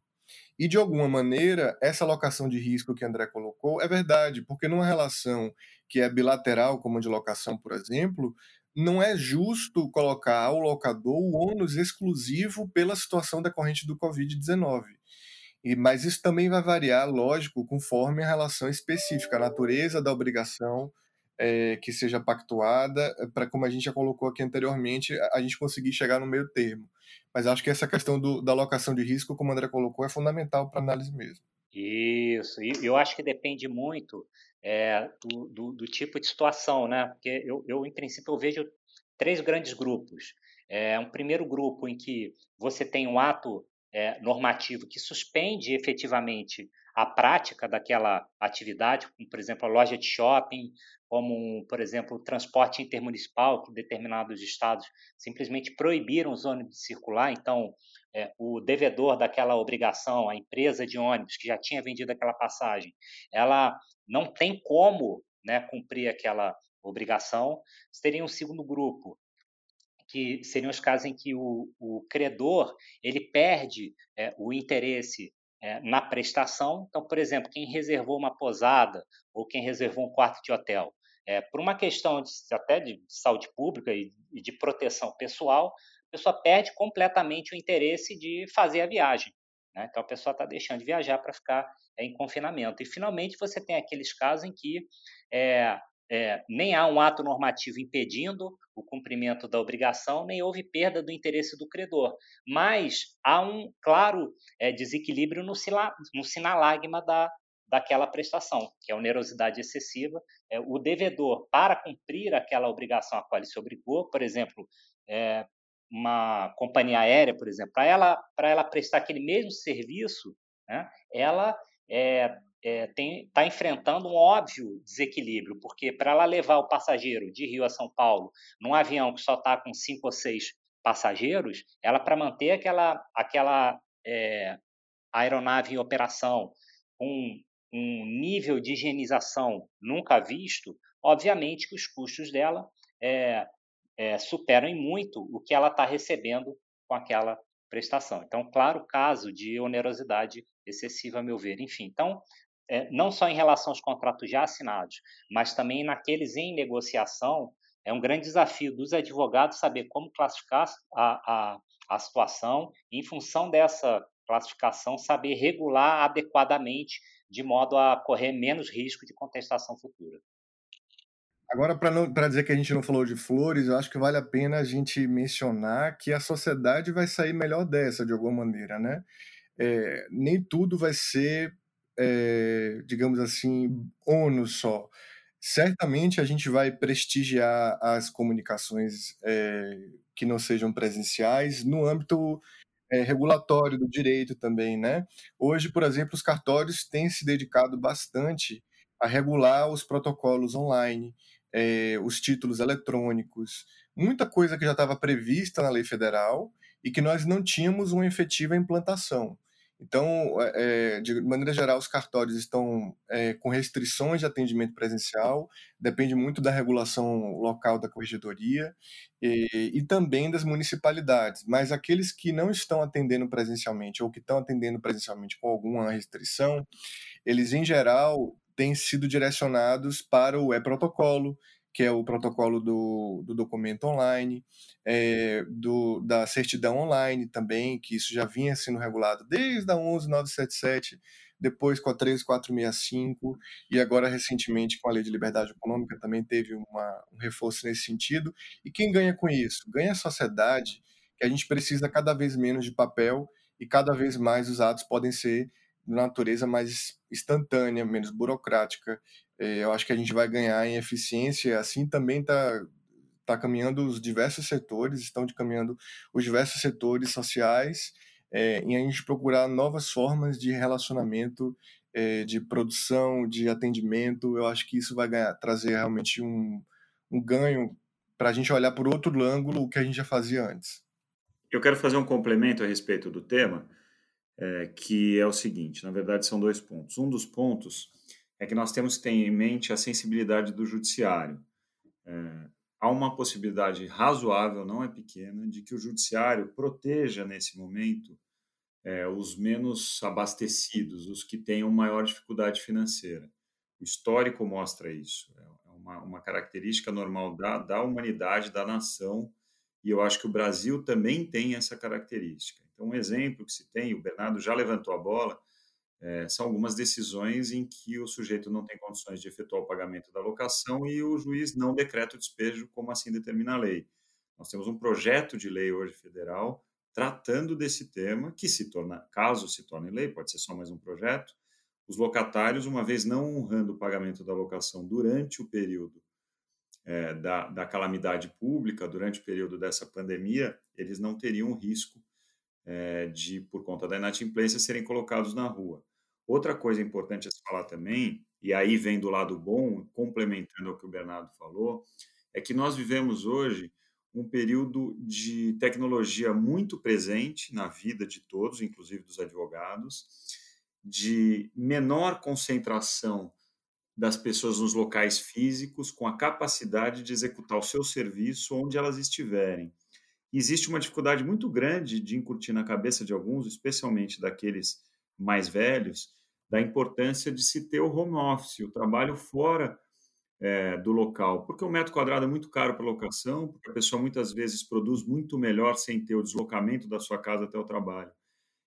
E, de alguma maneira, essa alocação de risco que André colocou é verdade, porque numa relação que é bilateral, como a de locação, por exemplo, não é justo colocar ao locador o ônus exclusivo pela situação decorrente do Covid-19. E, mas isso também vai variar, lógico, conforme a relação específica, a natureza da obrigação, é, que seja pactuada, eh, para como a gente já colocou aqui anteriormente, a, gente conseguir chegar no meio termo. Mas acho que essa questão do, da alocação de risco, como o André colocou, é fundamental para análise mesmo. Isso, e eu acho que depende muito é, do, do, do, tipo de situação, né? Porque eu, eu, em princípio, eu vejo três grandes grupos. É, um primeiro grupo em que você tem um ato é, normativo que suspende efetivamente a prática daquela atividade, como, por exemplo, a loja de shopping, como, por exemplo, o transporte intermunicipal, que determinados estados simplesmente proibiram os ônibus de circular. Então, é, o devedor daquela obrigação, a empresa de ônibus que já tinha vendido aquela passagem, ela não tem como né, cumprir aquela obrigação. Teria um segundo grupo, que seriam os casos em que o, o credor ele perde é, o interesse é, na prestação. Então, por exemplo, quem reservou uma posada ou quem reservou um quarto de hotel, é, por uma questão de, até de saúde pública e, de proteção pessoal, a pessoa perde completamente o interesse de fazer a viagem. Né? Então, a pessoa está deixando de viajar para ficar é, em confinamento. E, finalmente, você tem aqueles casos em que é, nem há um ato normativo impedindo o cumprimento da obrigação, nem houve perda do interesse do credor. Mas há um claro é, desequilíbrio no, sila, no sinalagma da, daquela prestação, que é a onerosidade excessiva. É, o devedor, para cumprir aquela obrigação a qual ele se obrigou, por exemplo, é, uma companhia aérea, por exemplo, para ela, ela prestar aquele mesmo serviço, né, ela é, está tá enfrentando um óbvio desequilíbrio, porque para ela levar o passageiro de Rio a São Paulo num avião que só está com cinco ou seis passageiros, ela para manter aquela, aquela é, aeronave em operação com um nível de higienização nunca visto, obviamente que os custos dela é, é, superam muito o que ela está recebendo com aquela prestação. Então, claro, caso de onerosidade excessiva, a meu ver. Enfim, então, é, não só em relação aos contratos já assinados, mas também naqueles em negociação, é um grande desafio dos advogados saber como classificar a, a, a situação, em função dessa classificação, saber regular adequadamente, de modo a correr menos risco de contestação futura. Agora, para dizer que a gente não falou de flores, eu acho que vale a pena a gente mencionar que a sociedade vai sair melhor dessa, de alguma maneira, né? É, nem tudo vai ser, é, digamos assim, ônus só. Certamente a gente vai prestigiar as comunicações é, que não sejam presenciais no âmbito é, regulatório do direito também, né? Hoje, por exemplo, os cartórios têm se dedicado bastante a regular os protocolos online, é, os títulos eletrônicos, muita coisa que já estava prevista na lei federal e que nós não tínhamos uma efetiva implantação. Então, é, de maneira geral, os cartórios estão é, com restrições de atendimento presencial, depende muito da regulação local da corregedoria e, e, também das municipalidades. Mas aqueles que não estão atendendo presencialmente ou que estão atendendo presencialmente com alguma restrição, eles, em geral, têm sido direcionados para o e-protocolo, que é o protocolo do, do documento online, é, do, da certidão online também, que isso já vinha sendo regulado desde a 11977, depois com a 13465, e agora recentemente com a Lei de Liberdade Econômica também teve uma, um reforço nesse sentido. E quem ganha com isso? Ganha a sociedade, que a gente precisa cada vez menos de papel e cada vez mais os atos podem ser de natureza mais instantânea, menos burocrática eu acho que a gente vai ganhar em eficiência. Assim também está tá caminhando os diversos setores, estão caminhando os diversos setores sociais, é, em a gente procurar novas formas de relacionamento, é, de produção, de atendimento. Eu acho que isso vai ganhar, trazer realmente um, um ganho para a gente olhar por outro ângulo o que a gente já fazia antes. Eu quero fazer um complemento a respeito do tema, é, que é o seguinte: na verdade, são dois pontos. Um dos pontos é que nós temos que ter em mente a sensibilidade do judiciário. É, há uma possibilidade razoável, não é pequena, de que o judiciário proteja nesse momento é, os menos abastecidos, os que tenham maior dificuldade financeira. O histórico mostra isso. É uma, uma característica normal da, da humanidade, da nação, e eu acho que o Brasil também tem essa característica. Então, um exemplo que se tem, o Bernardo já levantou a bola, é, são algumas decisões em que o sujeito não tem condições de efetuar o pagamento da locação e o juiz não decreta o despejo, como assim determina a lei. Nós temos um projeto de lei hoje federal tratando desse tema, que se torna, caso se torne lei, pode ser só mais um projeto, os locatários, uma vez não honrando o pagamento da locação durante o período é, da, da calamidade pública, durante o período dessa pandemia, eles não teriam risco é, de, por conta da inadimplência, serem colocados na rua. Outra coisa importante a se falar também, e aí vem do lado bom, complementando ao que o Bernardo falou, é que nós vivemos hoje um período de tecnologia muito presente na vida de todos, inclusive dos advogados, de menor concentração das pessoas nos locais físicos, com a capacidade de executar o seu serviço onde elas estiverem. Existe uma dificuldade muito grande de incutir na cabeça de alguns, especialmente daqueles mais velhos, da importância de se ter o home office, o trabalho fora é, do local, porque o metro quadrado é muito caro para locação, porque a pessoa muitas vezes produz muito melhor sem ter o deslocamento da sua casa até o trabalho.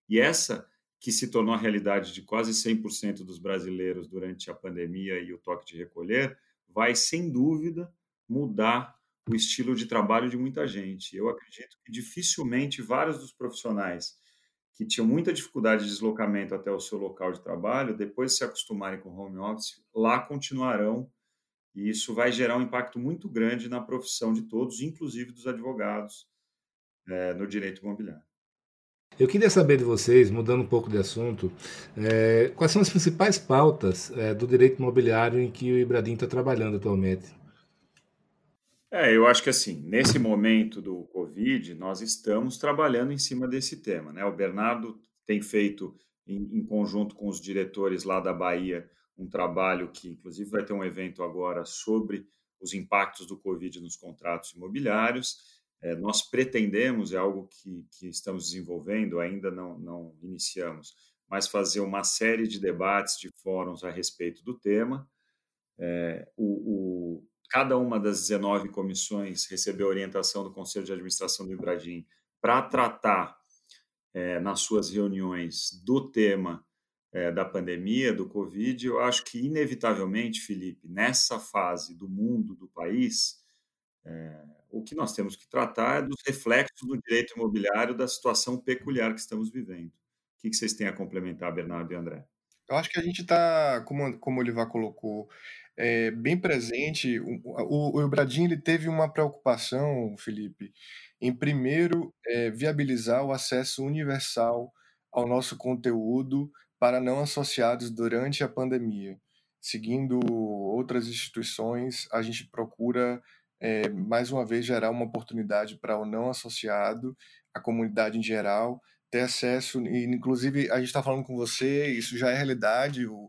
E essa que se tornou a realidade de quase 100% dos brasileiros durante a pandemia e o toque de recolher, vai sem dúvida mudar o estilo de trabalho de muita gente. Eu acredito que dificilmente vários dos profissionais que tinham muita dificuldade de deslocamento até o seu local de trabalho, depois de se acostumarem com home office, lá continuarão e isso vai gerar um impacto muito grande na profissão de todos, inclusive dos advogados, é, no direito imobiliário. Eu queria saber de vocês, mudando um pouco de assunto, é, quais são as principais pautas é, do direito imobiliário em que o Ibradim está trabalhando atualmente? É, eu acho que assim, nesse momento do Covid, nós estamos trabalhando em cima desse tema. Né? O Bernardo tem feito em, em conjunto com os diretores lá da Bahia, um trabalho que, inclusive, vai ter um evento agora sobre os impactos do Covid nos contratos imobiliários. É, nós pretendemos, é algo que, que estamos desenvolvendo, ainda não, não iniciamos, mas fazer uma série de debates, de fóruns a respeito do tema. É, o, o, cada uma das 19 comissões recebeu orientação do Conselho de Administração do Ibradim para tratar é, nas suas reuniões do tema é, da pandemia, do Covid. Eu acho que, inevitavelmente, Felipe, nessa fase do mundo, do país, é, o que nós temos que tratar é dos reflexos do direito imobiliário da situação peculiar que estamos vivendo. O que vocês têm a complementar, Bernardo e André? Eu acho que a gente está, como, como o Olivar colocou, é, bem presente. O, o, o Ibradim ele teve uma preocupação, Felipe, em primeiro é, viabilizar o acesso universal ao nosso conteúdo para não associados durante a pandemia. Seguindo outras instituições, a gente procura é, mais uma vez gerar uma oportunidade para o não associado, a comunidade em geral, ter acesso, e inclusive a gente está falando com você, isso já é realidade, o,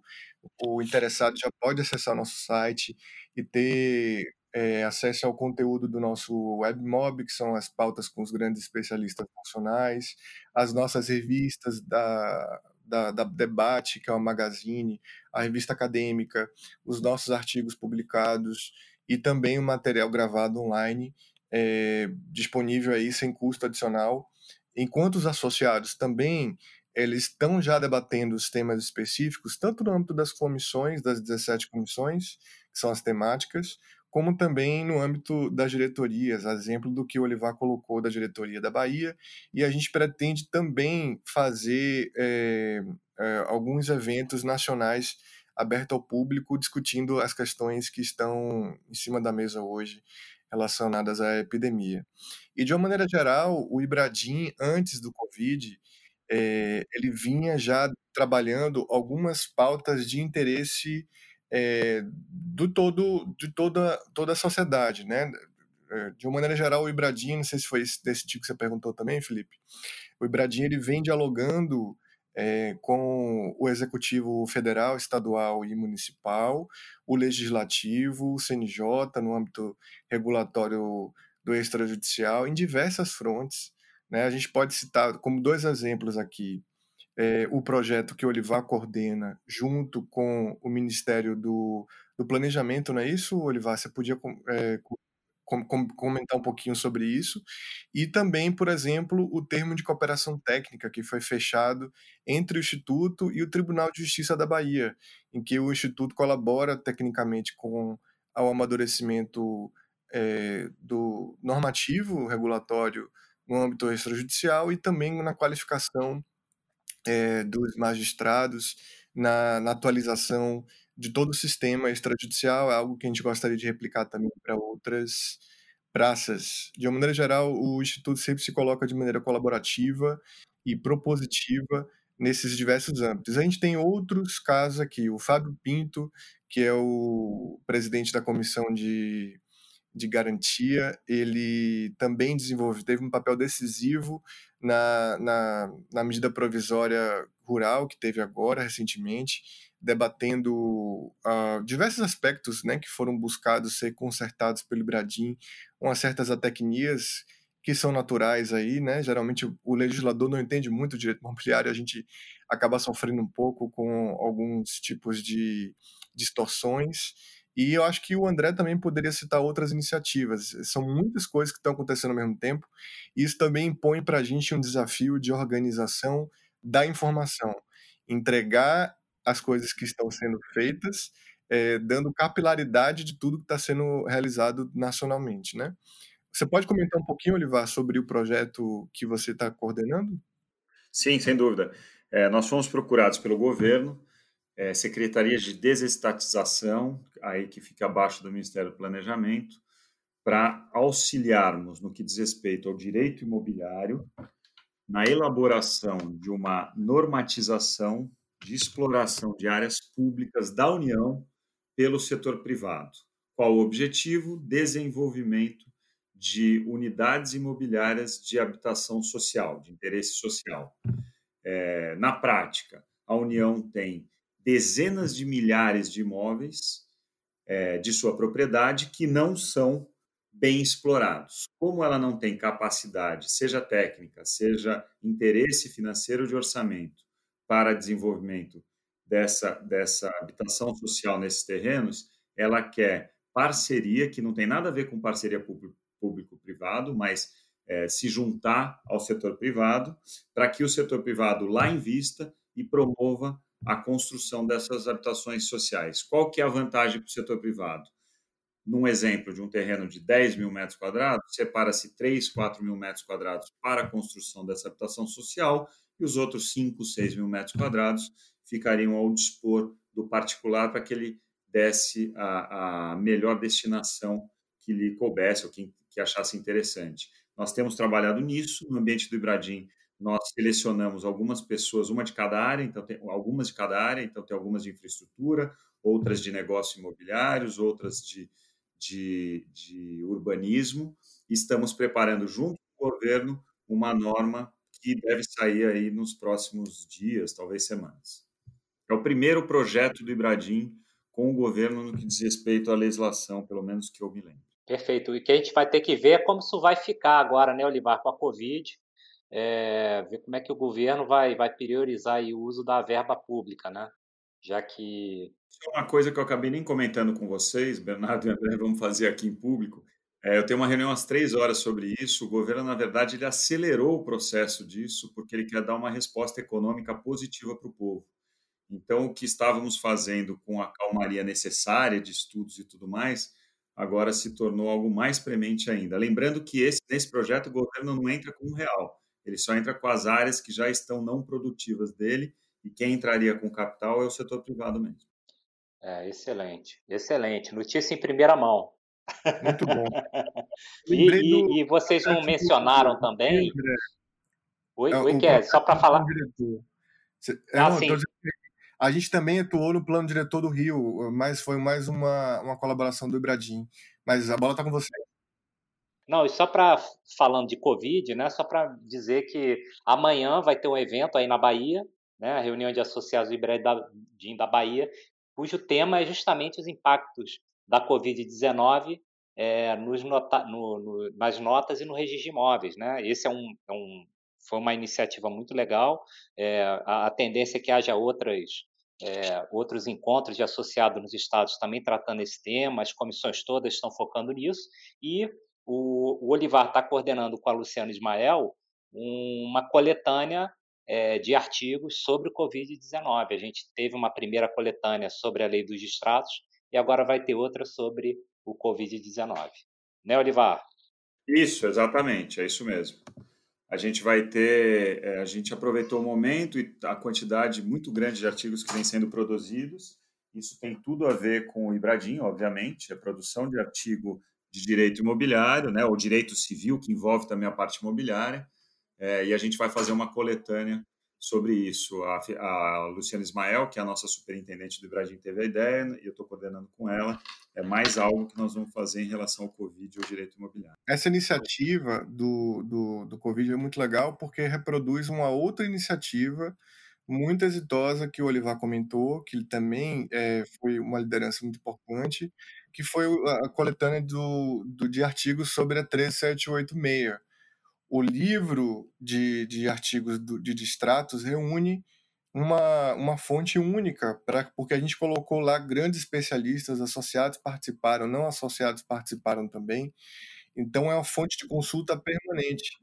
o interessado já pode acessar nosso site e ter é, acesso ao conteúdo do nosso WebMob, que são as pautas com os grandes especialistas nacionais, as nossas revistas da, da, da Debate, que é uma magazine, a revista acadêmica, os nossos artigos publicados e também o material gravado online é, disponível aí sem custo adicional. Enquanto os associados também eles estão já debatendo os temas específicos, tanto no âmbito das comissões, das 17 comissões, que são as temáticas, como também no âmbito das diretorias, exemplo do que o Olivar colocou da diretoria da Bahia, e a gente pretende também fazer é, é, alguns eventos nacionais abertos ao público, discutindo as questões que estão em cima da mesa hoje relacionadas à epidemia. E de uma maneira geral, o Ibradim, antes do Covid, é, ele vinha já trabalhando algumas pautas de interesse é, do todo, de toda, toda a sociedade, né? Eh, de uma maneira geral, o Ibradim, não sei se foi desse tipo que você perguntou também, Felipe, o Ibradim ele vem dialogando é, com o Executivo Federal, Estadual e Municipal, o Legislativo, o CNJ, no âmbito regulatório do extrajudicial, em diversas frontes. Né? A gente pode citar como dois exemplos aqui é, o projeto que o Olivar coordena junto com o Ministério do, do Planejamento, não é isso, Olivar? Você podia é, com, com, comentar um pouquinho sobre isso? E também, por exemplo, o termo de cooperação técnica que foi fechado entre o Instituto e o Tribunal de Justiça da Bahia, em que o Instituto colabora tecnicamente com ao amadurecimento é, do normativo regulatório no âmbito extrajudicial e também na qualificação é, dos magistrados, na, na, atualização de todo o sistema extrajudicial, é algo que a gente gostaria de replicar também para outras praças. De uma maneira geral, o Instituto sempre se coloca de maneira colaborativa e propositiva nesses diversos âmbitos. A gente tem outros casos aqui, o Fábio Pinto, que é o presidente da Comissão de de garantia, ele também desenvolveu, teve um papel decisivo na, na, na medida provisória rural que teve agora, recentemente, debatendo uh, diversos aspectos né, que foram buscados ser consertados pelo Bradim, umas certas atecnias que são naturais aí, né? Geralmente o legislador não entende muito o direito imobiliário, a gente acaba sofrendo um pouco com alguns tipos de distorções e eu acho que o André também poderia citar outras iniciativas. São muitas coisas que estão acontecendo ao mesmo tempo. E isso também impõe para a gente um desafio de organização da informação. Entregar as coisas que estão sendo feitas, é, dando capilaridade de tudo que está sendo realizado nacionalmente. Né? Você pode comentar um pouquinho, Olivar, sobre o projeto que você está coordenando? Sim, sem dúvida. É, nós fomos procurados pelo governo é, secretarias de desestatização, aí que fica abaixo do Ministério do Planejamento, para auxiliarmos no que diz respeito ao direito imobiliário, na elaboração de uma normatização de exploração de áreas públicas da União pelo setor privado. Qual o objetivo? Desenvolvimento de unidades imobiliárias de habitação social, de interesse social. É, na prática, a União tem dezenas de milhares de imóveis é, de sua propriedade que não são bem explorados. Como ela não tem capacidade, seja técnica, seja interesse financeiro de orçamento para desenvolvimento dessa, dessa habitação social nesses terrenos, ela quer parceria, que não tem nada a ver com parceria público-privado, mas é, se juntar ao setor privado, para que o setor privado lá invista e promova a construção dessas habitações sociais. Qual que é a vantagem para o setor privado? Num exemplo de um terreno de 10 mil metros quadrados, separa-se 3, 4 mil metros quadrados para a construção dessa habitação social e os outros 5, 6 mil metros quadrados ficariam ao dispor do particular para que ele desse a, a melhor destinação que lhe coubesse ou que, que achasse interessante. Nós temos trabalhado nisso no ambiente do Ibradim. Nós selecionamos algumas pessoas, uma de cada área, então tem algumas de cada área, então tem algumas de infraestrutura, outras de negócios imobiliários, outras de, de, de urbanismo. Estamos preparando junto com o governo uma norma que deve sair aí nos próximos dias, talvez semanas. É o primeiro projeto do Ibradim com o governo no que diz respeito à legislação, pelo menos que eu me lembro. Perfeito. E que a gente vai ter que ver é como isso vai ficar agora, né, Olivar, com a Covid, é, ver como é que o governo vai, vai priorizar o uso da verba pública, né? Já que. É uma coisa que eu acabei nem comentando com vocês, Bernardo e André, vamos fazer aqui em público. É, eu tenho uma reunião às três horas sobre isso. O governo, na verdade, ele acelerou o processo disso porque ele quer dar uma resposta econômica positiva para o povo. Então, o que estávamos fazendo com a calmaria necessária de estudos e tudo mais, agora se tornou algo mais premente ainda. Lembrando que esse, nesse projeto o governo não entra com um real, ele só entra com as áreas que já estão não produtivas dele, e quem entraria com capital é o setor privado mesmo. É, excelente, excelente. Notícia em primeira mão. Muito bom. e, e, e, vocês não mencionaram também. Oi, oi, Kézia, só para falar. Ah, não, sim a gente também atuou no plano diretor do Rio, mas foi mais uma, uma colaboração do Ibradim. Mas a bola está com você. Não, e só para falando de Covid, né? Só para dizer que amanhã vai ter um evento aí na Bahia, né? A reunião de associados do Ibradim da Bahia, cujo tema é justamente os impactos da Covid-19 é, nos nota, no, no, nas notas e no registro de imóveis, né? Esse é um, é um foi uma iniciativa muito legal. É, a, a, tendência é que haja outras é, outros encontros de associados nos estados também tratando esse tema, as comissões todas estão focando nisso, e o, o Olivar está coordenando com a Luciana Ismael uma coletânea é, de artigos sobre o Covid-19. A gente teve uma primeira coletânea sobre a lei dos distratos e agora vai ter outra sobre o Covid-19. Né, Olivar? Isso, exatamente, é isso mesmo a gente vai ter, é, a gente aproveitou o momento e a quantidade muito grande de artigos que vem sendo produzidos. Isso tem tudo a ver com o Ibradim, obviamente, a produção de artigo de direito imobiliário, né, ou direito civil, que envolve também a parte imobiliária, é, e a gente vai fazer uma coletânea sobre isso. A, a Luciana Ismael, que é a nossa superintendente do Ibradim, teve a ideia e eu estou coordenando com ela. É mais algo que nós vamos fazer em relação ao Covid e ao direito imobiliário. Essa iniciativa do, do, do Covid é muito legal porque reproduz uma outra iniciativa muito exitosa que o Olivar comentou, que também é, foi uma liderança muito importante, que foi a coletânea do, do, de artigos sobre a 13786 o livro de, de artigos do, de distratos reúne uma, uma fonte única, pra, porque a gente colocou lá grandes especialistas, associados participaram, não associados participaram também. Então é uma fonte de consulta permanente.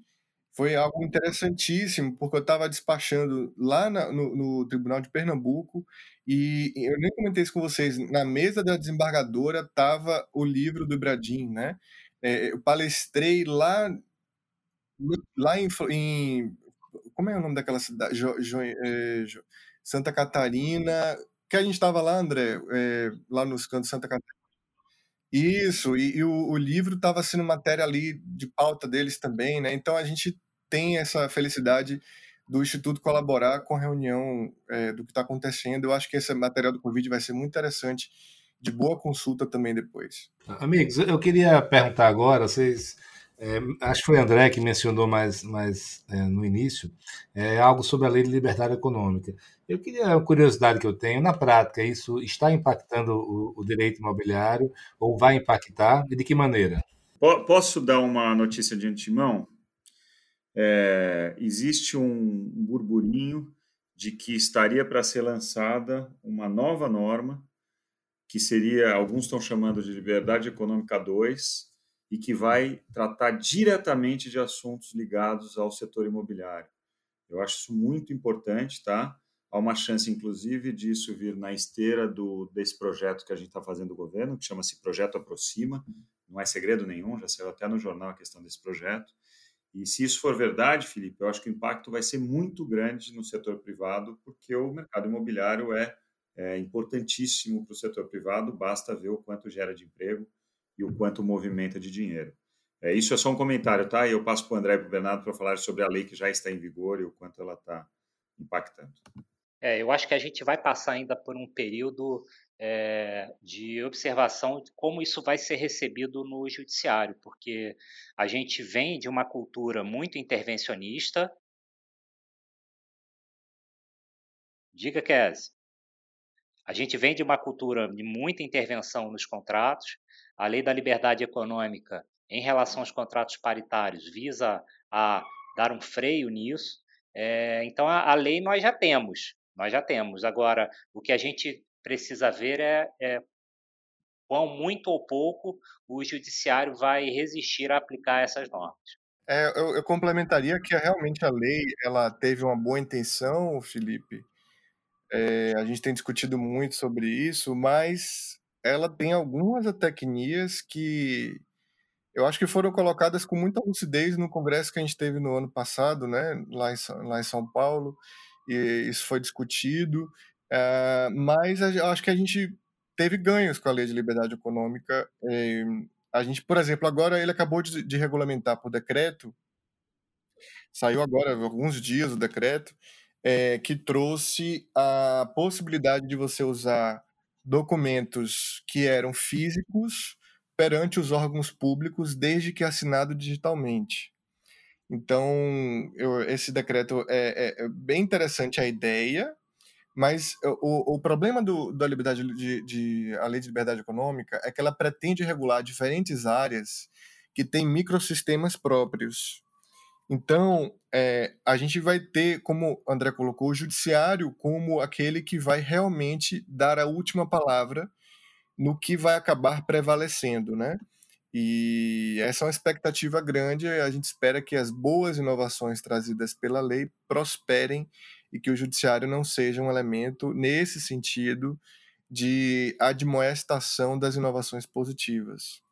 Foi algo interessantíssimo, porque eu estava despachando lá na, no, no, Tribunal de Pernambuco e eu nem comentei isso com vocês. Na mesa da desembargadora estava o livro do Ibradim, né? É, eu palestrei lá lá em, em, como é o nome daquela cidade? Jo, jo, é, jo, Santa Catarina. Que a gente estava lá, André, é, lá nos cantos de Santa Catarina. Isso, e, e o, o, livro estava sendo matéria ali de pauta deles também, né? Então a gente tem essa felicidade do Instituto colaborar com a reunião é, do que está acontecendo. Eu acho que esse material do Covid vai ser muito interessante, de boa consulta também depois. Amigos, eu queria perguntar agora, vocês é, acho que foi André que mencionou mais, mais é, no início, é algo sobre a lei de liberdade econômica. Eu queria, uma curiosidade que eu tenho, na prática, isso está impactando o, o direito imobiliário ou vai impactar e de que maneira? Posso dar uma notícia de antemão? É, existe um burburinho de que estaria para ser lançada uma nova norma, que seria, alguns estão chamando de Liberdade Econômica 2, e que vai tratar diretamente de assuntos ligados ao setor imobiliário. Eu acho isso muito importante, tá? Há uma chance, inclusive, disso vir na esteira do, desse projeto que a gente está fazendo do governo, que chama-se Projeto Aproxima. Não é segredo nenhum, já saiu até no jornal a questão desse projeto. E se isso for verdade, Felipe, eu acho que o impacto vai ser muito grande no setor privado, porque o mercado imobiliário é, é importantíssimo para o setor privado, basta ver o quanto gera de emprego e o quanto movimenta de dinheiro. É, isso é só um comentário, tá? E eu passo para o André e para o Bernardo para falar sobre a lei que já está em vigor e o quanto ela está impactando. É, eu acho que a gente vai passar ainda por um período é, de observação de como isso vai ser recebido no judiciário, porque a gente vem de uma cultura muito intervencionista. Diga, Kes. A gente vem de uma cultura de muita intervenção nos contratos. A lei da liberdade econômica, em relação aos contratos paritários, visa a dar um freio nisso. É, então, a, a lei nós já temos, nós já temos. Agora, o que a gente precisa ver é, é quão muito ou pouco o judiciário vai resistir a aplicar essas normas. É, eu, eu, complementaria que realmente a lei ela teve uma boa intenção, Felipe. É, a gente tem discutido muito sobre isso, mas ela tem algumas tecnias que eu acho que foram colocadas com muita lucidez no congresso que a gente teve no ano passado, né, lá em, lá em São Paulo, e isso foi discutido. É, mas eu acho que a gente teve ganhos com a lei de liberdade econômica. É, a gente, por exemplo, agora ele acabou de, de regulamentar por decreto, saiu agora alguns dias o decreto, é, que trouxe a possibilidade de você usar documentos que eram físicos perante os órgãos públicos, desde que assinado digitalmente. Então, eu, esse decreto é, é, é bem interessante a ideia, mas o, o problema do, da liberdade de, de, a lei de liberdade econômica é que ela pretende regular diferentes áreas que têm microsistemas próprios. Então, é, a gente vai ter, como o André colocou, o judiciário como aquele que vai realmente dar a última palavra no que vai acabar prevalecendo, né? E essa é uma expectativa grande. A gente espera que as boas inovações trazidas pela lei prosperem e que o judiciário não seja um elemento nesse sentido de admoestação das inovações positivas.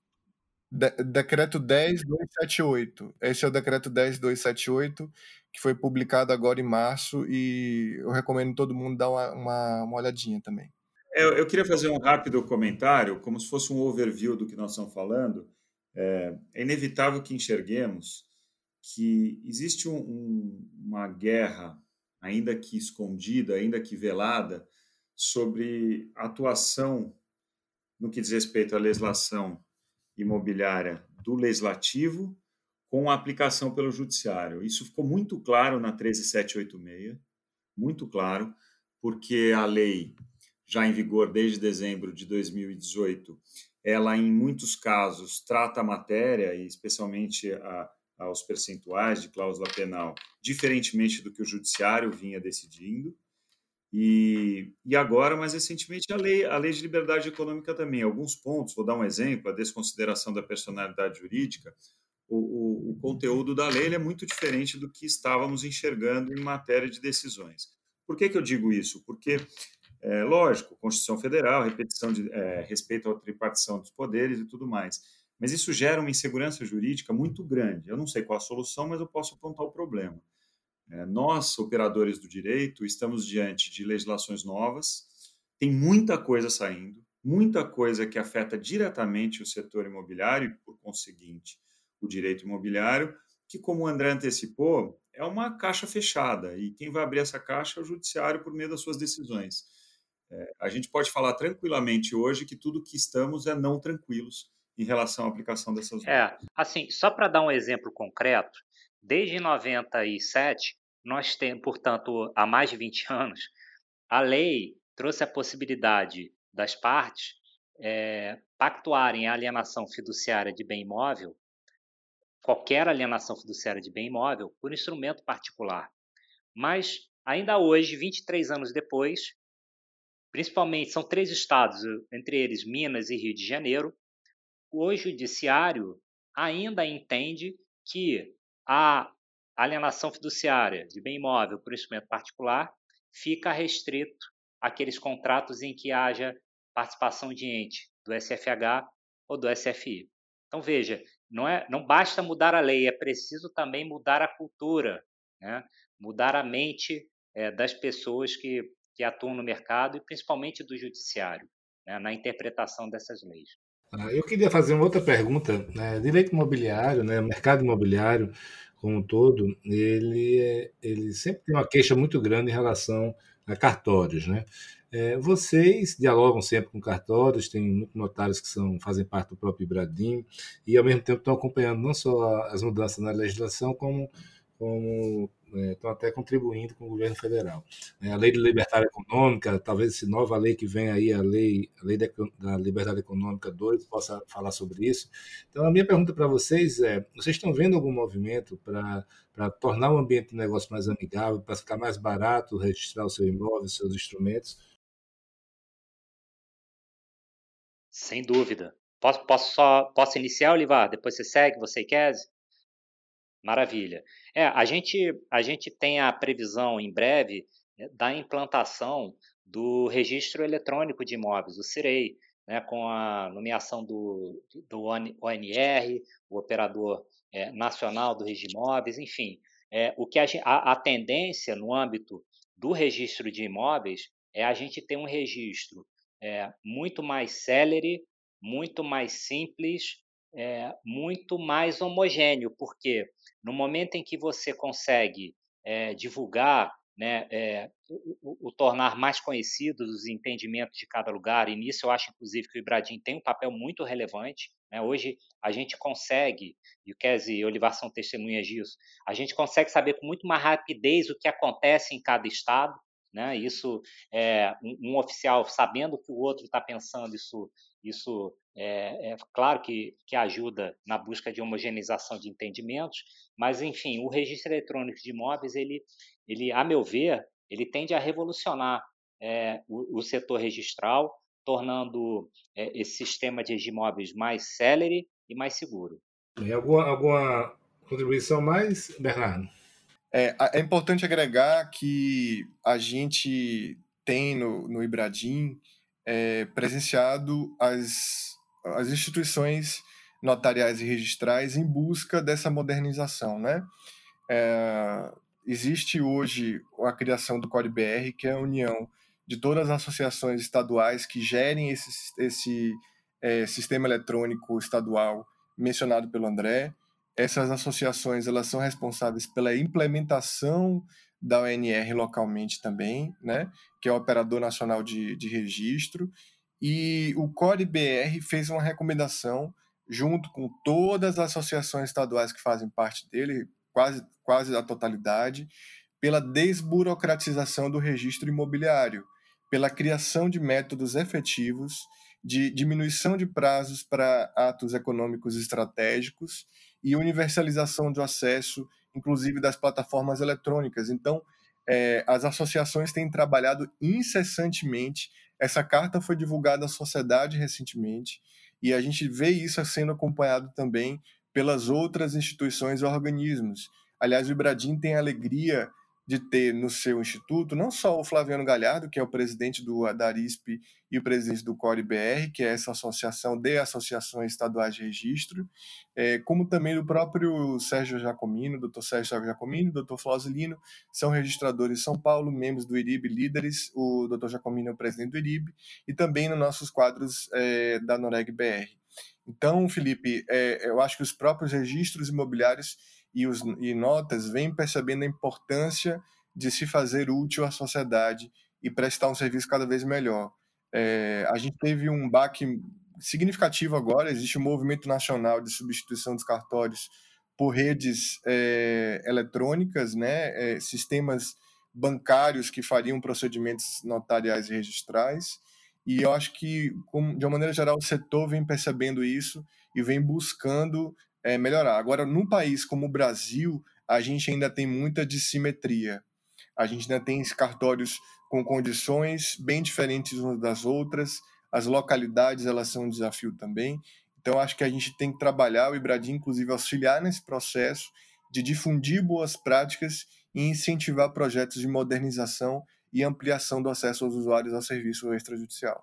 De decreto 10278. Esse é o decreto 10278, que foi publicado agora em março e eu recomendo todo mundo dar uma, uma, uma olhadinha também. É, eu queria fazer um rápido comentário, como se fosse um overview do que nós estamos falando. É, é inevitável que enxerguemos que existe um, um, uma guerra ainda que escondida, ainda que velada, sobre atuação no que diz respeito à legislação imobiliária do legislativo com a aplicação pelo judiciário. Isso ficou muito claro na 13786, muito claro, porque a lei já em vigor desde dezembro de 2018, ela em muitos casos trata a matéria e especialmente a, aos percentuais de cláusula penal, diferentemente do que o judiciário vinha decidindo. E, e agora, mais recentemente, a lei, a lei de liberdade econômica também. Alguns pontos, vou dar um exemplo, a desconsideração da personalidade jurídica, o, o, o conteúdo da lei é muito diferente do que estávamos enxergando em matéria de decisões. Por que, que eu digo isso? Porque, é, lógico, Constituição Federal, repetição de é, respeito à tripartição dos poderes e tudo mais mas isso gera uma insegurança jurídica muito grande. Eu não sei qual a solução, mas eu posso apontar o problema. É, nós, operadores do direito, estamos diante de legislações novas, tem muita coisa saindo, muita coisa que afeta diretamente o setor imobiliário e, por conseguinte, o direito imobiliário, que, como o André antecipou, é uma caixa fechada e quem vai abrir essa caixa é o judiciário por meio das suas decisões. É, a gente pode falar tranquilamente hoje que tudo que estamos é não tranquilos em relação à aplicação dessas leis. É, assim, só para dar um exemplo concreto, desde 97, nós temos, portanto, há mais de 20 anos, a lei trouxe a possibilidade das partes é, pactuarem a alienação fiduciária de bem imóvel, qualquer alienação fiduciária de bem imóvel, por instrumento particular. Mas, ainda hoje, 23 anos depois, principalmente são três estados, entre eles Minas e Rio de Janeiro, o judiciário ainda entende que a alienação fiduciária de bem imóvel por instrumento particular fica restrito àqueles contratos em que haja participação de ente do SFH ou do SFI. Então veja, não é, não basta mudar a lei, é preciso também mudar a cultura, né? mudar a mente é, das pessoas que, que atuam no mercado e principalmente do judiciário né? na interpretação dessas leis. Ah, eu queria fazer uma outra pergunta. Né? Direito imobiliário, né? mercado imobiliário como um todo, ele, é, ele sempre tem uma queixa muito grande em relação a cartórios. Né? É, vocês dialogam sempre com cartórios, tem muitos notários que são, fazem parte do próprio Ibradim e, ao mesmo tempo, estão acompanhando não só as mudanças na legislação, como, como é, estão até contribuindo com o governo federal. É, a lei de liberdade econômica, talvez essa nova lei que vem aí, a lei, a lei da, da liberdade econômica 2, possa falar sobre isso. Então, a minha pergunta para vocês é: vocês estão vendo algum movimento para tornar o ambiente de negócio mais amigável, para ficar mais barato registrar o seu imóvel, os seus instrumentos? Sem dúvida. Posso, posso, só, posso iniciar, Olivar? Depois você segue, você e? Maravilha. É, a gente, a gente tem a previsão em breve né, da implantação do registro eletrônico de imóveis, o CIREI, né, com a nomeação do, do ONR, o operador é, nacional do registro de imóveis, enfim. É, o que a, a, a tendência no âmbito do registro de imóveis é a gente ter um registro é, muito mais célere, muito mais simples, é, muito mais homogêneo, porque no momento em que você consegue é, divulgar, né, é, o, o, tornar mais conhecidos os entendimentos de cada lugar, e nisso eu acho, inclusive, que o Ibradim tem um papel muito relevante. Né? Hoje a gente consegue, e o Kese e Olivar são testemunhas disso, a gente consegue saber com muito mais rapidez o que acontece em cada estado, né? Isso, é, um, um, oficial sabendo o que o outro está pensando, isso, isso é, é, claro que, que ajuda na busca de homogeneização de entendimentos, mas, enfim, o registro eletrônico de imóveis, ele, ele a meu ver, ele tende a revolucionar é, o, o, setor registral, tornando é, esse sistema de imóveis mais célere e mais seguro. E alguma, alguma contribuição mais, Bernardo? É, é importante agregar que a gente tem no, no Ibradim é, presenciado as, as instituições notariais e registrais em busca dessa modernização, né? É, existe hoje a criação do Código BR, que é a união de todas as associações estaduais que gerem esse, esse é, sistema eletrônico estadual mencionado pelo André, essas associações elas são responsáveis pela implementação da ONR localmente também, né, que é o Operador Nacional de, de Registro, e o CORE-BR fez uma recomendação junto com todas as associações estaduais que fazem parte dele, quase, quase a totalidade, pela desburocratização do registro imobiliário, pela criação de métodos efetivos de diminuição de prazos para atos econômicos estratégicos e universalização do acesso, inclusive das plataformas eletrônicas. Então, é, as associações têm trabalhado incessantemente. Essa carta foi divulgada à sociedade recentemente e a gente vê isso sendo acompanhado também pelas outras instituições e organismos. Aliás, o Ibradim tem a alegria de ter no seu instituto não só o Flaviano Galhardo, que é o presidente do Adarisp e o presidente do CORE-BR, que é essa associação de associações estaduais de registro, é, como também do próprio Sérgio Jacomino, doutor Sérgio Jacomino, doutor Flausilino, são registradores de São Paulo, membros do IRIB, líderes, o doutor Jacomino é o presidente do IRIB, e também nos nossos quadros é, da Noreg BR. Então, Felipe, é, eu acho que os próprios registros imobiliários e, os, e notas vêm percebendo a importância de se fazer útil à sociedade e prestar um serviço cada vez melhor. É, a gente teve um baque significativo agora. Existe um movimento nacional de substituição dos cartórios por redes é, eletrônicas, né, é, sistemas bancários que fariam procedimentos notariais e registrais. E eu acho que, de uma maneira geral, o setor vem percebendo isso e vem buscando é, melhorar. Agora, num país como o Brasil, a gente ainda tem muita dissimetria. A gente ainda tem cartórios com condições bem diferentes umas das outras. As localidades elas são um desafio também. Então, acho que a gente tem que trabalhar, o Ibradim, inclusive, auxiliar nesse processo de difundir boas práticas e incentivar projetos de modernização e ampliação do acesso aos usuários ao serviço extrajudicial.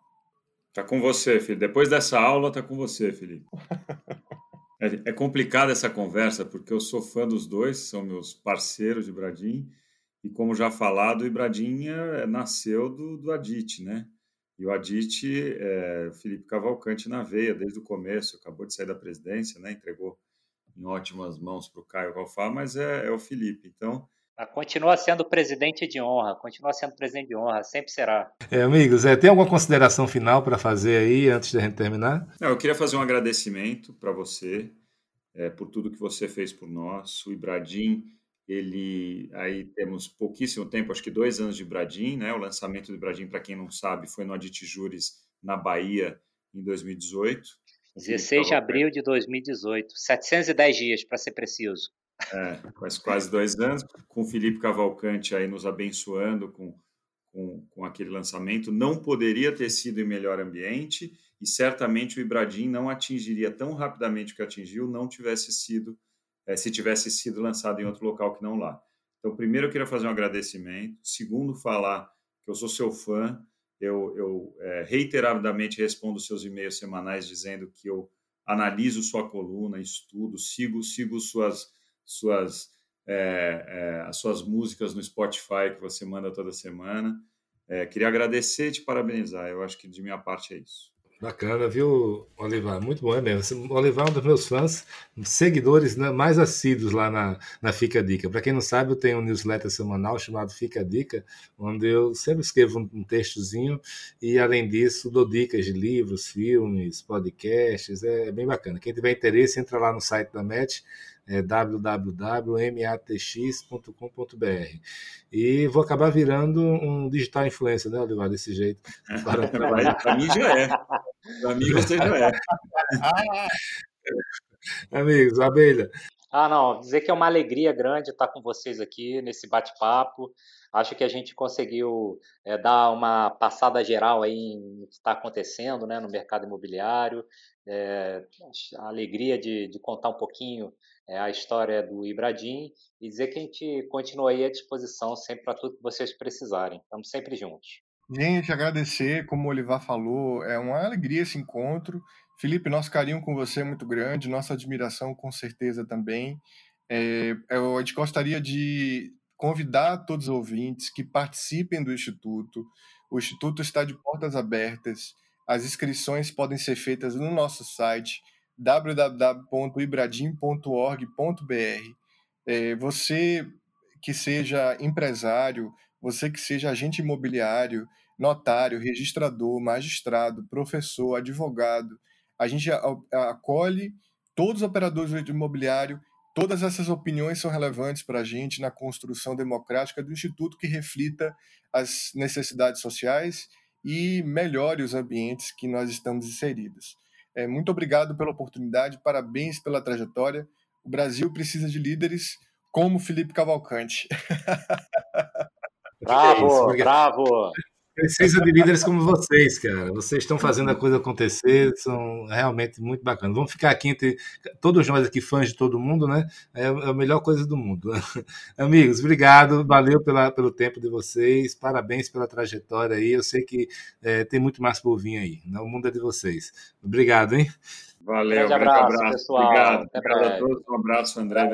Tá com você, Felipe. Depois dessa aula, tá com você, Felipe. é, é complicada essa conversa, porque eu sou fã dos dois, são meus parceiros de Bradim, e como já falado, o Ibradim é, nasceu do, do Adit, né? E o Adit, é, Felipe Cavalcante na veia desde o começo, acabou de sair da presidência, né? entregou em ótimas mãos para o Caio Ralfá, mas é, é, o Felipe. Então. Ah, continua sendo presidente de honra, continua sendo presidente de honra, sempre será. É, amigos, é, tem alguma consideração final para fazer aí antes de a gente terminar? Não, eu queria fazer um agradecimento para você é, por tudo que você fez por nós. O Ibradim ele aí temos pouquíssimo tempo, acho que dois anos de Bradim, né? O lançamento de Bradim, para quem não sabe, foi no Adit Juris na Bahia em 2018. 16 de abril de 2018, 710 dias para ser preciso. É, faz quase dois anos, com o Felipe Cavalcante aí nos abençoando com, com, com aquele lançamento. Não poderia ter sido em melhor ambiente e certamente o Ibradim não atingiria tão rapidamente o que atingiu, não tivesse sido é, se tivesse sido lançado em outro local que não lá. Então, primeiro, eu queria fazer um agradecimento. Segundo, falar que eu sou seu fã. Eu, eu é, reiteradamente respondo seus e-mails semanais dizendo que eu analiso sua coluna, estudo, sigo, sigo suas, suas, é, é, as suas músicas no Spotify que você manda toda semana. É, queria agradecer e te parabenizar. Eu acho que de minha parte é isso. Bacana, viu, Olivar? Muito bom, é mesmo. O Olivar é um dos meus fãs, seguidores né, mais assíduos lá na, na Fica Dica. Para quem não sabe, eu tenho um newsletter semanal chamado Fica Dica, onde eu sempre escrevo um, um textozinho e, além disso, dou dicas de livros, filmes, podcasts. É, é bem bacana. Quem tiver interesse, entra lá no site da MET, é www.matx.com.br. E vou acabar virando um digital influencer, né, Olivar, desse jeito. Para, para mim já é. Para mim você já é. Amigos, abelha. Ah, não, dizer que é uma alegria grande estar com vocês aqui nesse bate-papo. Acho que a gente conseguiu é, dar uma passada geral aí no que está acontecendo né, no mercado imobiliário. É, a alegria de, de, contar um pouquinho é, a história do Ibradim e dizer que a gente continua aí à disposição sempre para tudo que vocês precisarem. Estamos sempre juntos. Gente, agradecer, como o Olivar falou, é uma alegria esse encontro. Felipe, nosso carinho com você é muito grande, nossa admiração com certeza também. É, eu, a gente gostaria de convidar todos os ouvintes que participem do Instituto. O Instituto está de portas abertas. As inscrições podem ser feitas no nosso site www.ibradim.org.br. É, você que seja empresário, você que seja agente imobiliário, notário, registrador, magistrado, professor, advogado, a gente acolhe todos os operadores do imobiliário Todas essas opiniões são relevantes para a gente na construção democrática do Instituto que reflita as necessidades sociais e melhore os ambientes que nós estamos inseridos. É, muito obrigado pela oportunidade, parabéns pela trajetória. O Brasil precisa de líderes como Felipe Cavalcante. Bravo, é bravo. Precisa de líderes como vocês, cara. Vocês estão fazendo a coisa acontecer, são realmente muito bacanas. Vamos ficar aqui entre todos nós aqui, fãs de todo mundo, né? É a melhor coisa do mundo. Amigos, obrigado, valeu pela, pelo tempo de vocês, parabéns pela trajetória aí. Eu sei que é, tem muito mais por vir aí. Né? O mundo é de vocês. Obrigado, hein? Valeu, um abraço, abraço, pessoal. Obrigado. Obrigado a todos. Um abraço, André.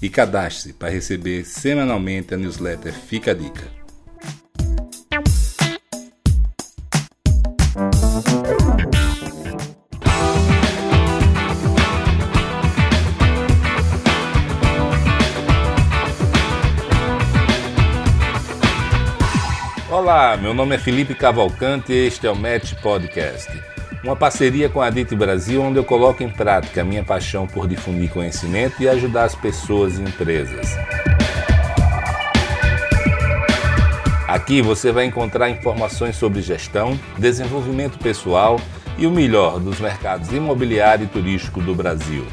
e cadastre-se para receber semanalmente a newsletter Fica a Dica. Olá, meu nome é Felipe Cavalcante e este é o Match Podcast. Uma parceria com a DIT Brasil, onde eu coloco em prática a minha paixão por difundir conhecimento e ajudar as pessoas e empresas. Aqui você vai encontrar informações sobre gestão, desenvolvimento pessoal e o melhor dos mercados imobiliário e turístico do Brasil.